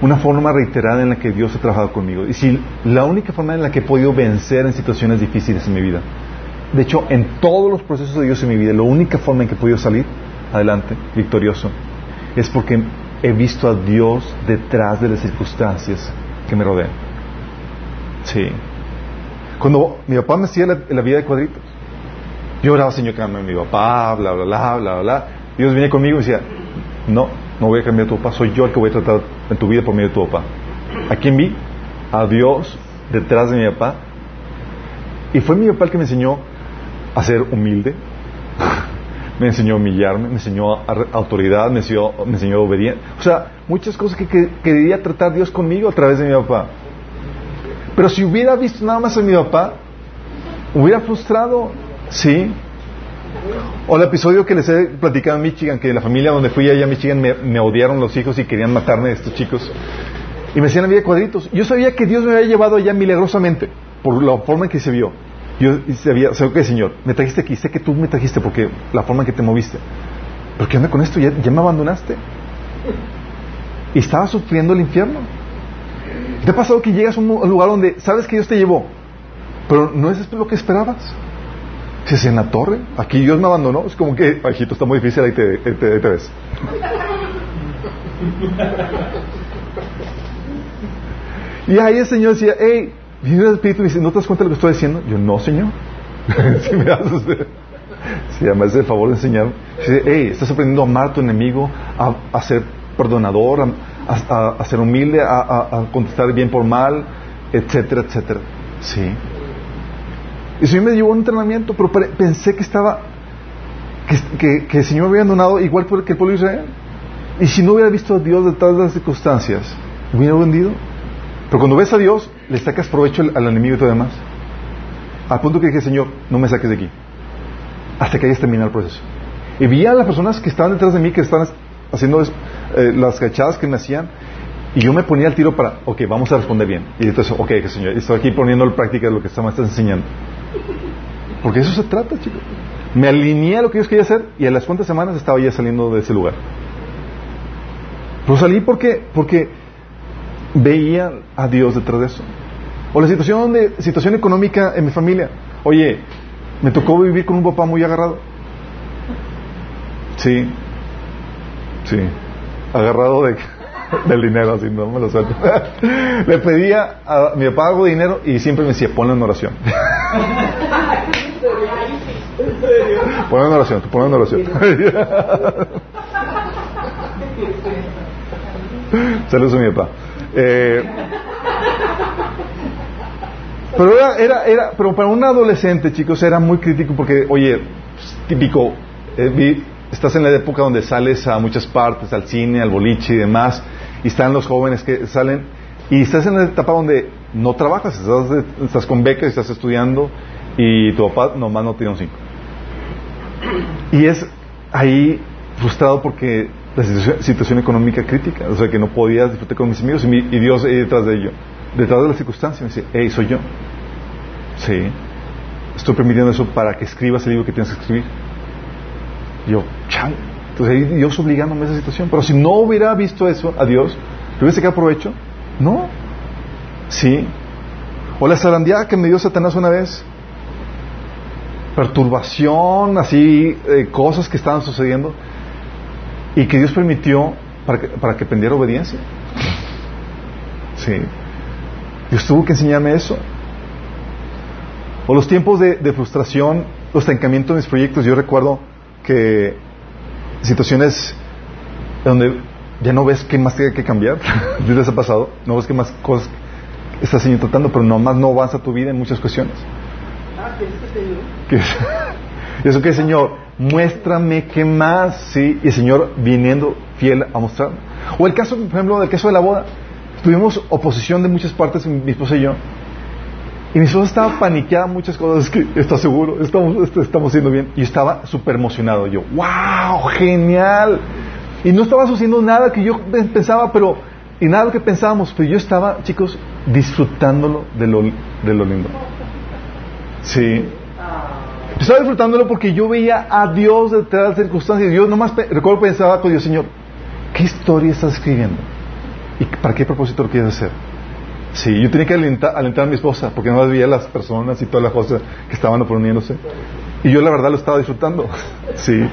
una forma reiterada en la que Dios ha trabajado conmigo. Y si la única forma en la que he podido vencer en situaciones difíciles en mi vida, de hecho, en todos los procesos de Dios en mi vida, la única forma en que he podido salir adelante, victorioso, es porque he visto a Dios detrás de las circunstancias que me rodean. Sí. Cuando mi papá me hacía la, vida de cuadritos, yo oraba, Señor, que mi papá, bla, bla, bla, bla, bla. Dios venía conmigo y decía, no, no voy a cambiar tu papá, soy yo el que voy a tratar en tu vida por medio de tu papá. ¿A quién vi? A Dios detrás de mi papá. Y fue mi papá el que me enseñó a ser humilde, me enseñó a humillarme, me enseñó a, autoridad, me enseñó, me enseñó a obediencia. O sea, muchas cosas que, que, quería tratar Dios conmigo a través de mi papá. Pero si hubiera visto nada más a mi papá, hubiera frustrado, ¿sí? O el episodio que les he platicado en Michigan, que la familia donde fui allá a Michigan me, odiaron los hijos y querían matarme estos chicos. Y me hacían la vida de cuadritos. Yo sabía que Dios me había llevado allá milagrosamente, por la forma en que se vio. Yo sabía, sé que Señor, me trajiste aquí, sé que tú me trajiste porque la forma en que te moviste. Pero ¿qué onda con esto? Ya, ya me abandonaste. Y estaba sufriendo el infierno. ¿Te ha pasado que llegas a un lugar donde sabes que Dios te llevó, pero no es lo que esperabas? Si es en la torre, aquí Dios me abandonó, es como que, hijito, está muy difícil, ahí te, ves. y ahí el Señor decía, hey, viene el Espíritu y dice, ¿no te das cuenta de lo que estoy diciendo? Yo, no, Señor. si me haces, si además el favor de enseñar, dice, hey, estás aprendiendo a amar a tu enemigo, a, ser perdonador, a, ser humilde, a, contestar bien por mal, etcétera, etcétera. Sí. Y el Señor me llevó un entrenamiento, pero pensé que estaba, que, el Señor me había abandonado igual que el pueblo de Israel. Y si no hubiera visto a Dios de todas las circunstancias, ¿me hubiera vendido? Pero cuando ves a Dios, le sacas provecho al, enemigo y todo demás. Al punto que dije, Señor, no me saques de aquí. Hasta que hayas terminado el proceso. Y vi a las personas que estaban detrás de mí, que estaban haciendo eh, las cachadas que me hacían, y yo me ponía al tiro para, ok, vamos a responder bien. Y entonces, ok, Señor, estoy aquí poniendo en práctica lo que me estás enseñando. Porque eso se trata, chicos. Me alineé a lo que Dios quería hacer y a las cuantas semanas estaba ya saliendo de ese lugar. Pero salí porque, porque veía a Dios detrás de eso. O la situación, de, situación económica en mi familia. Oye, me tocó vivir con un papá muy agarrado. Sí, sí, agarrado de, del dinero, así no me lo suelto. Le pedía a mi papá algo de dinero y siempre me decía, ponlo en oración. Ponlo en oración, ponlo en oración. Saludos a mi papá. Eh, pero era, era, era, pero para un adolescente, chicos, era muy crítico porque, oye, típico, eh, estás en la época donde sales a muchas partes, al cine, al boliche y demás, y están los jóvenes que salen, y estás en la etapa donde no trabajas, estás, estás con becas, estás estudiando, y tu papá nomás no tiene un 5. Y es ahí frustrado porque la situación, económica crítica, o sea que no podía disfrutar con mis amigos y, Dios ahí detrás de ello, detrás de las circunstancias, me dice, hey, soy yo. Sí, estoy permitiendo eso para que escribas el libro que tienes que escribir. Yo. Entonces Dios obligándome a esa situación. Pero si no hubiera visto eso a Dios, ¿le hubiese sacado provecho? No. Sí. O la zarandeada que me dio Satanás una vez. Perturbación, así, eh, cosas que estaban sucediendo. Y que Dios permitió para que, para que aprendiera obediencia. Sí. Dios tuvo que enseñarme eso. O los tiempos de, de frustración, los estancamientos de mis proyectos. Yo recuerdo que situaciones donde ya no ves qué más tiene que cambiar. ¿Les ha pasado? No ves qué más cosas estás Señor tratando, pero nomás no avanza tu vida en muchas cuestiones. Ah, ¿qué es ¿Y eso que Señor? Muéstrame qué más, ¿sí? Y el Señor viniendo fiel a mostrar. O el caso, por ejemplo, del caso de la boda. Tuvimos oposición de muchas partes, mi esposa y yo. Y mi esposa estaba paniqueada muchas cosas. Que está seguro, estamos, haciendo bien. Y estaba súper emocionado. Yo, wow, genial. Y no estaba sucediendo nada que yo pensaba, pero, y nada que pensábamos, pero yo estaba, chicos, disfrutándolo de lo, de lo lindo. Sí. Estaba disfrutándolo porque yo veía a Dios detrás de las circunstancias. Yo nomás recuerdo pensaba con Dios, Señor, ¿qué historia estás escribiendo? ¿Y para qué propósito lo quieres hacer? Sí, yo tenía que alentar, a mi esposa porque no veía las personas y todas las cosas que estaban oponiéndose. Y yo la verdad lo estaba disfrutando. Sí.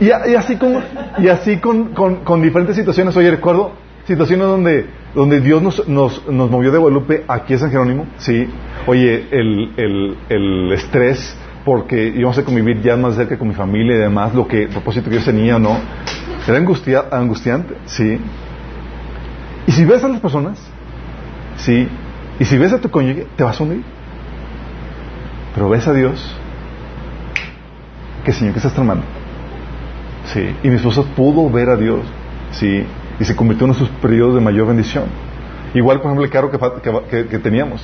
Y, así, con, y así con, con, diferentes situaciones. Oye, recuerdo situaciones donde, donde Dios nos, nos, nos movió de Guadalupe aquí a San Jerónimo. Sí. Oye, el, el, el estrés porque íbamos a convivir ya más cerca con mi familia y demás, lo que el propósito que yo tenía o no, era angustia, angustiante, sí. Y si ves a las personas, sí, y si ves a tu cónyuge, te vas a hundir. Pero ves a Dios, que Señor, que estás tramando. Sí, y mi esposa pudo ver a Dios, sí, y se convirtió en sus periodos de mayor bendición. Igual, por ejemplo, el carro que, teníamos.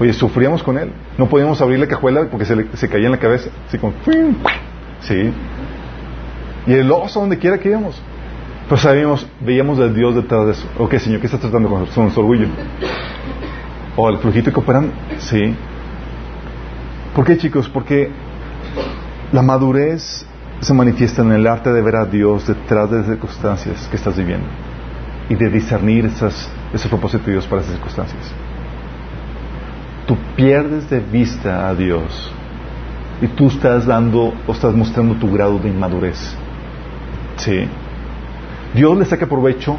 Oye, sufríamos con él. No podíamos abrir la cajuela porque se, se caía en la cabeza. Así sí. Y el oso donde quiera que íbamos. Pues sabíamos, veíamos al Dios detrás de eso. Ok, Señor, ¿qué estás tratando con nuestro orgullo? O el flujito que operan, sí. ¿Por qué, chicos? Porque la madurez se manifiesta en el arte de ver a Dios detrás de las circunstancias que estás viviendo y de discernir esas, esos propósitos de Dios para esas circunstancias. Tú pierdes de vista a Dios y tú estás dando o estás mostrando tu grado de inmadurez. Sí. Dios le saca provecho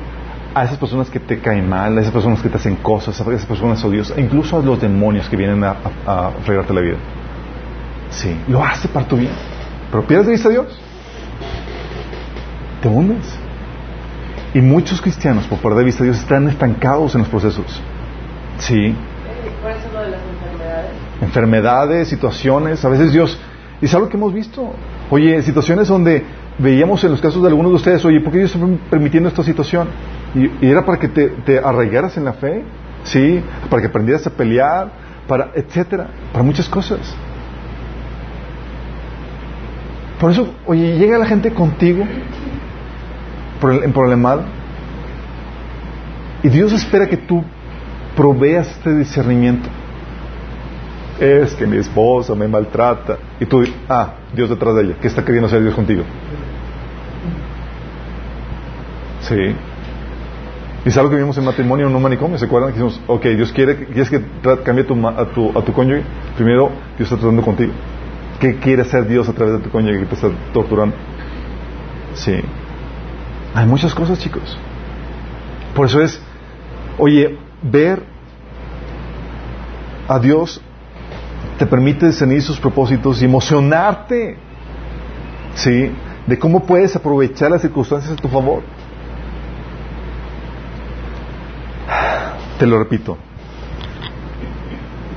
a esas personas que te caen mal, a esas personas que te hacen cosas, a esas personas odiosas, e incluso a los demonios que vienen a, a, fregarte la vida. Sí, lo hace para tu bien. Pero pierdes de vista a Dios, te hundes. Y muchos cristianos, por perder de vista a Dios, están estancados en los procesos. Sí. ¿Por eso lo de las enfermedades? Enfermedades, situaciones, a veces Dios. Y es algo que hemos visto. Oye, situaciones donde veíamos en los casos de algunos de ustedes, oye, ¿por qué Dios está permitiendo esta situación? Y, era para que te, arraigaras en la fe. ¿sí? Para que aprendieras a pelear, para, etcétera, para muchas cosas. Por eso, oye, llega la gente contigo en problemado y Dios espera que tú proveas este discernimiento. Es que mi esposa me maltrata. Y tú, ah, Dios detrás de ella. ¿Qué está queriendo hacer Dios contigo? Sí. Y es algo que vimos en matrimonio en un manicomio. ¿Se acuerdan? Que dijimos, ok, Dios quiere, quieres que cambie tu, a, tu, a tu cónyuge. Primero, Dios está tratando contigo. ¿Qué quiere hacer Dios a través de tu cónyuge que te está torturando? Sí. Hay muchas cosas, chicos. Por eso es, oye, ver a Dios te permite discernir sus propósitos y emocionarte, ¿sí? De cómo puedes aprovechar las circunstancias a tu favor. Te lo repito.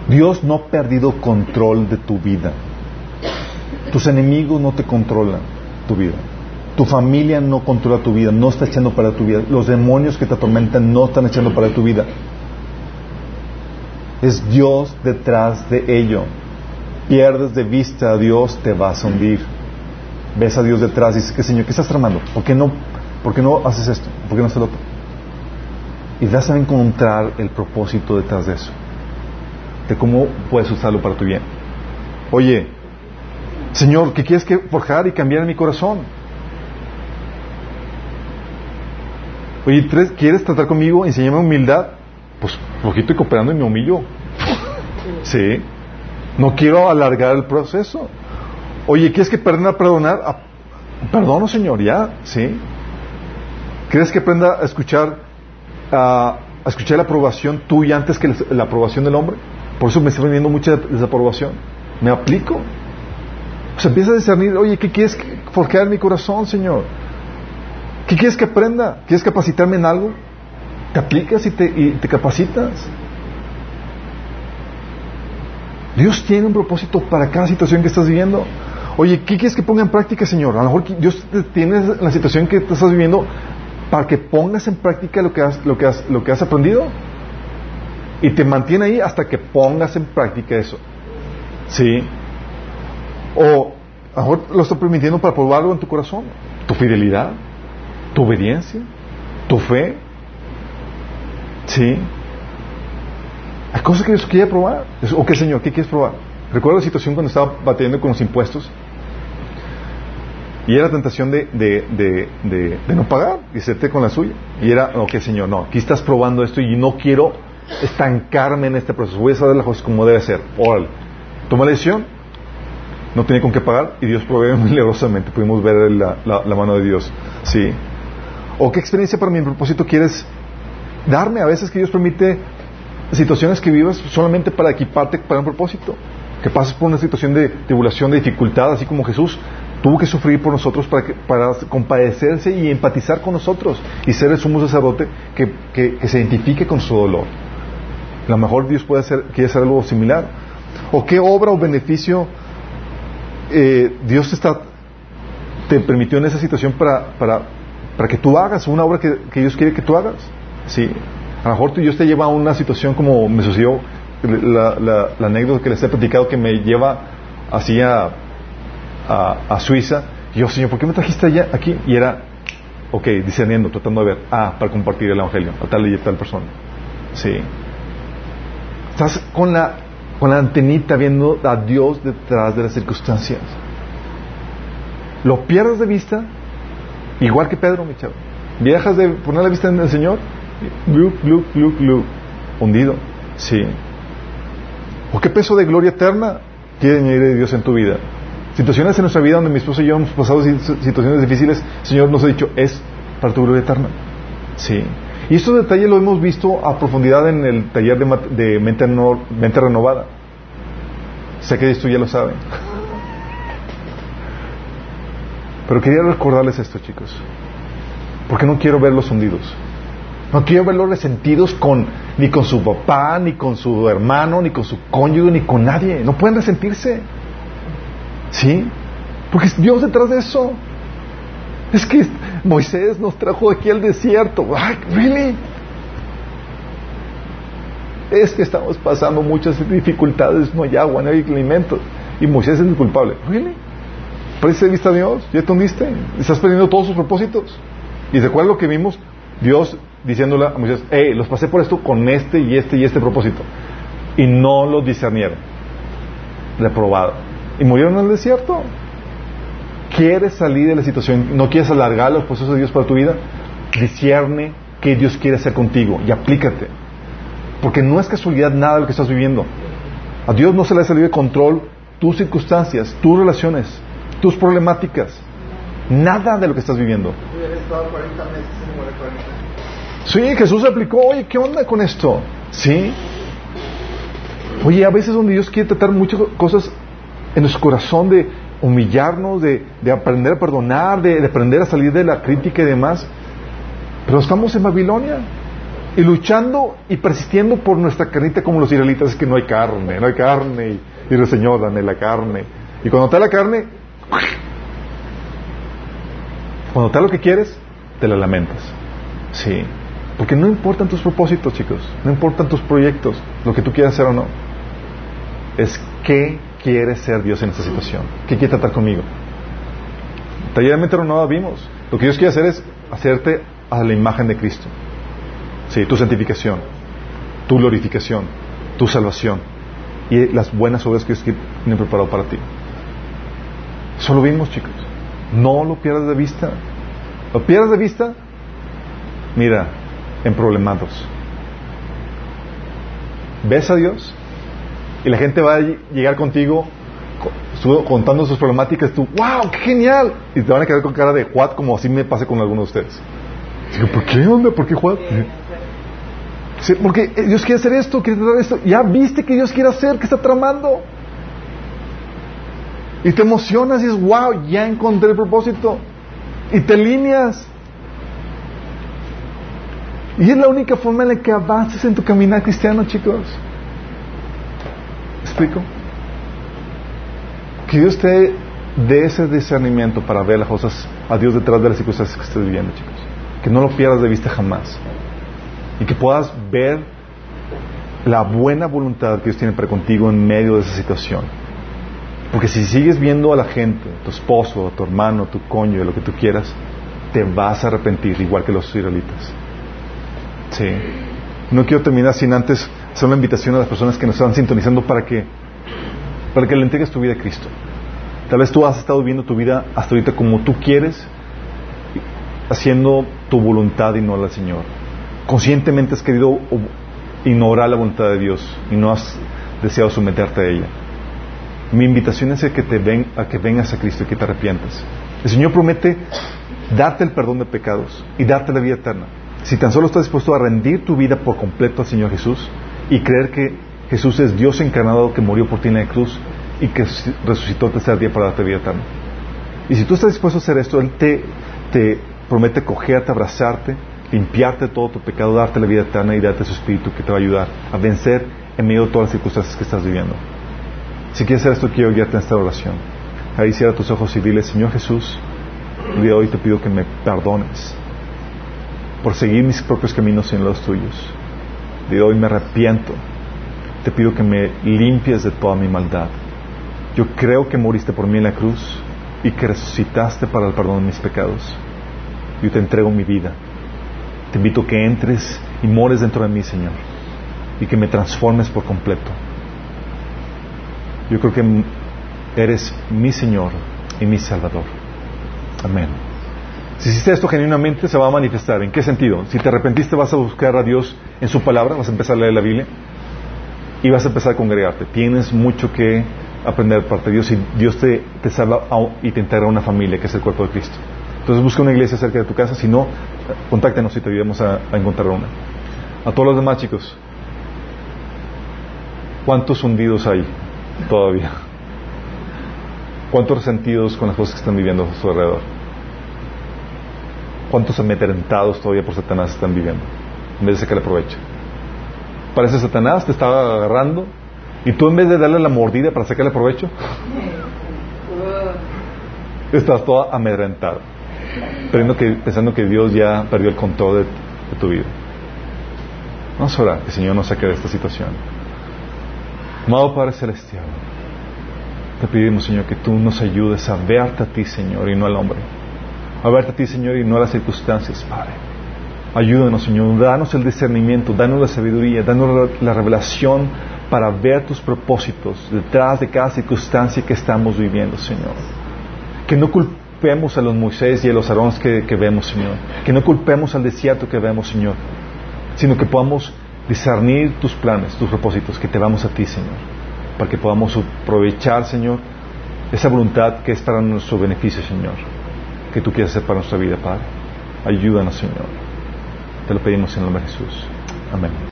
Dios no ha perdido control de tu vida. Tus enemigos no te controlan tu vida. Tu familia no controla tu vida, no está echando para tu vida. Los demonios que te atormentan no están echando para tu vida. Es Dios detrás de ello. Pierdes de vista a Dios, te vas a hundir. Ves a Dios detrás y dices, ¿qué Señor? ¿Qué estás tramando? ¿Por qué no, por qué no haces esto? ¿Por qué no haces lo otro? Y vas a encontrar el propósito detrás de eso. De cómo puedes usarlo para tu bien. Oye, Señor, ¿qué quieres que forjar y cambiar en mi corazón? Oye, ¿quieres tratar conmigo? Enseñame humildad. Pues poquito y cooperando y me humillo. Sí. No quiero alargar el proceso. Oye, ¿quieres que aprenda a perdonar? Perdono, Señor, ya, ¿sí? ¿Quieres que aprenda a escuchar, a, escuchar la aprobación tuya antes que la, aprobación del hombre? Por eso me está viniendo mucha desaprobación. ¿Me aplico? Sea, empieza a discernir, oye, ¿qué quieres forjar en mi corazón, Señor? ¿Qué quieres que aprenda? ¿Quieres capacitarme en algo? Te aplicas y te, y te capacitas. Dios tiene un propósito para cada situación que estás viviendo. Oye, ¿qué quieres que ponga en práctica, Señor? A lo mejor Dios tiene la situación que estás viviendo para que pongas en práctica lo que has, lo que has, lo que has aprendido. Y te mantiene ahí hasta que pongas en práctica eso. ¿Sí? O a lo mejor lo está permitiendo para probar algo en tu corazón. Tu fidelidad, tu obediencia, tu fe. ¿Sí? Hay cosas que Dios quiere probar. ¿O qué, Señor? ¿Qué quieres probar? Recuerdo la situación cuando estaba batiendo con los impuestos. Y era tentación de, de, de, de, no pagar y hacerte con la suya. Y era, ok, Señor, no, aquí estás probando esto y no quiero estancarme en este proceso. Voy a saber las cosas como debe ser. Órale. Toma la decisión. No tenía con qué pagar y Dios provee milagrosamente. Pudimos ver la, la, la mano de Dios. Sí. ¿O qué experiencia para mi propósito quieres darme? A veces que Dios permite situaciones que vivas solamente para equiparte para un propósito. Que pases por una situación de tribulación, de dificultad, así como Jesús tuvo que sufrir por nosotros para, para compadecerse y empatizar con nosotros y ser el sumo sacerdote que, que, se identifique con su dolor. A lo mejor Dios puede hacer, quiere hacer algo similar. ¿O qué obra o beneficio eh, Dios está, te permitió en esa situación para, para, para que tú hagas una obra que, que Dios quiere que tú hagas? Sí. A lo mejor Dios te lleva a una situación como me sucedió la, anécdota que les he platicado que me lleva así a, a, Suiza. Yo, Señor, ¿por qué me trajiste allá, aquí? Y era, ok, discerniendo, tratando de ver, ah, para compartir el Evangelio a tal y tal persona. Sí. Estás con la, con la antenita viendo a Dios detrás de las circunstancias. Lo pierdes de vista, igual que Pedro, mi chavo. Viajas de poner la vista en el Señor Glu, glu, glu, glu. Hundido. Sí. ¿O qué peso de gloria eterna quiere añadir Dios en tu vida? Situaciones en nuestra vida donde mi esposo y yo hemos pasado situaciones difíciles, el Señor nos ha dicho, es para tu gloria eterna. Sí. Y estos detalles lo hemos visto a profundidad en el taller de, mente, mente renovada. Sé que esto ya lo saben. Pero quería recordarles esto, chicos. Porque no quiero verlos hundidos. No quiero verlos resentidos con, ni con su papá, ni con su hermano, ni con su cónyuge, ni con nadie. No pueden resentirse. ¿Sí? Porque es Dios detrás de eso. Es que Moisés nos trajo aquí al desierto. ¿Really? es que estamos pasando muchas dificultades, no hay agua, no hay alimentos. Y Moisés es el culpable. ¿Really? ¿Parece vista a Dios? ¿Ya te hundiste? ¿Estás perdiendo todos sus propósitos? Y recuerda lo que vimos, Dios diciéndole a Moisés, hey, los pasé por esto con este y este y este propósito. Y no lo discernieron. Reprobado. Y murieron en el desierto. ¿Quieres salir de la situación? ¿No quieres alargar los procesos de Dios para tu vida? Discierne qué Dios quiere hacer contigo y aplícate. Porque no es casualidad nada de lo que estás viviendo. A Dios no se le ha salido de control tus circunstancias, tus relaciones, tus problemáticas. Nada de lo que estás viviendo. Sí, Jesús aplicó, oye, ¿qué onda con esto? Sí. Oye, a veces donde Dios quiere tratar muchas cosas en nuestro corazón de humillarnos, de, aprender a perdonar, de, de, aprender a salir de la crítica y demás. Pero estamos en Babilonia y luchando y persistiendo por nuestra carnita como los israelitas, es que no hay carne, no hay carne. Y, y el Señor, dame la carne. Y cuando te da la carne, cuando te da lo que quieres, te la lamentas. Sí. Porque no importan tus propósitos, chicos. No importan tus proyectos, lo que tú quieras hacer o no. Es qué quiere ser Dios en esta situación. ¿Qué quiere tratar conmigo? Tallermente no vimos. Lo que Dios quiere hacer es hacerte a la imagen de Cristo. Sí, tu santificación, tu glorificación, tu salvación y las buenas obras que Dios tiene preparado para ti. Eso lo vimos, chicos. No lo pierdas de vista. Lo pierdas de vista, mira, en problemados. Ves a Dios y la gente va a llegar contigo contando sus problemáticas, tú, wow, qué genial. Y te van a quedar con cara de what, como así me pasa con algunos de ustedes. Digo, ¿por qué onda? ¿Por qué? Sí, porque Dios quiere hacer esto, quiere tratar esto. Ya viste que Dios quiere hacer, que está tramando. Y te emocionas y dices, wow, ya encontré el propósito. Y te alineas. Y es la única forma en la que avances en tu caminar cristiano, chicos. Explico? Que Dios te dé ese discernimiento para ver las cosas a Dios detrás de las circunstancias que estés viviendo, chicos. Que no lo pierdas de vista jamás. Y que puedas ver la buena voluntad que Dios tiene para contigo en medio de esa situación. Porque si sigues viendo a la gente, tu esposo, tu hermano, tu coño, lo que tú quieras, te vas a arrepentir, igual que los israelitas. Sí. No quiero terminar sin antes hacer una invitación a las personas que nos están sintonizando para que, para que le entregues tu vida a Cristo. Tal vez tú has estado viviendo tu vida hasta ahorita como tú quieres, haciendo tu voluntad y no la Señor. Conscientemente has querido ignorar la voluntad de Dios y no has deseado someterte a ella. Mi invitación es que, te ven, a que vengas a Cristo y que te arrepientas. El Señor promete darte el perdón de pecados y darte la vida eterna. Si tan solo estás dispuesto a rendir tu vida por completo al Señor Jesús y creer que Jesús es Dios encarnado que murió por ti en la cruz y que resucitó el tercer día para darte vida eterna. Y si tú estás dispuesto a hacer esto, Él te, te promete cogerte, abrazarte, limpiarte todo tu pecado, darte la vida eterna y darte su espíritu que te va a ayudar a vencer en medio de todas las circunstancias que estás viviendo. Si quieres hacer esto, quiero guiarte en esta oración. Ahí cierra tus ojos y dile, Señor Jesús, el día de hoy te pido que me perdones por seguir mis propios caminos en los tuyos. De hoy me arrepiento. Te pido que me limpies de toda mi maldad. Yo creo que moriste por mí en la cruz y que resucitaste para el perdón de mis pecados. Yo te entrego mi vida. Te invito a que entres y mores dentro de mí, Señor, y que me transformes por completo. Yo creo que eres mi Señor y mi Salvador. Amén. Si hiciste esto genuinamente, se va a manifestar. ¿En qué sentido? Si te arrepentiste, vas a buscar a Dios en su palabra, vas a empezar a leer la Biblia y vas a empezar a congregarte. Tienes mucho que aprender parte de Dios y Dios te, salva y te integra a una familia que es el cuerpo de Cristo. Entonces busca una iglesia cerca de tu casa, si no, contáctanos y te ayudemos a, a encontrar una. A todos los demás chicos, ¿cuántos hundidos hay todavía? ¿Cuántos resentidos con las cosas que están viviendo a su alrededor? ¿Cuántos amedrentados todavía por Satanás están viviendo? En vez de sacarle provecho. Parece Satanás te estaba agarrando y tú en vez de darle la mordida para sacarle provecho, estás toda amedrentado, pensando que, pensando que Dios ya perdió el control de, de tu vida. Vamos a orar, que el Señor nos saque de esta situación. Amado Padre Celestial, te pedimos, Señor, que tú nos ayudes a verte a ti, Señor, y no al hombre. A verte a ti, Señor, y no a las circunstancias, Padre. Ayúdanos, Señor, danos el discernimiento, danos la sabiduría, danos la revelación para ver tus propósitos detrás de cada circunstancia que estamos viviendo, Señor. Que no culpemos a los Moisés y a los Aarón que, que vemos, Señor. Que no culpemos al desierto que vemos, Señor. Sino que podamos discernir tus planes, tus propósitos, que te vamos a ti, Señor. Para que podamos aprovechar, Señor, esa voluntad que es para nuestro beneficio, Señor. Que tú quieras hacer para nuestra vida, Padre. Ayúdanos, Señor. Te lo pedimos en el nombre de Jesús. Amén.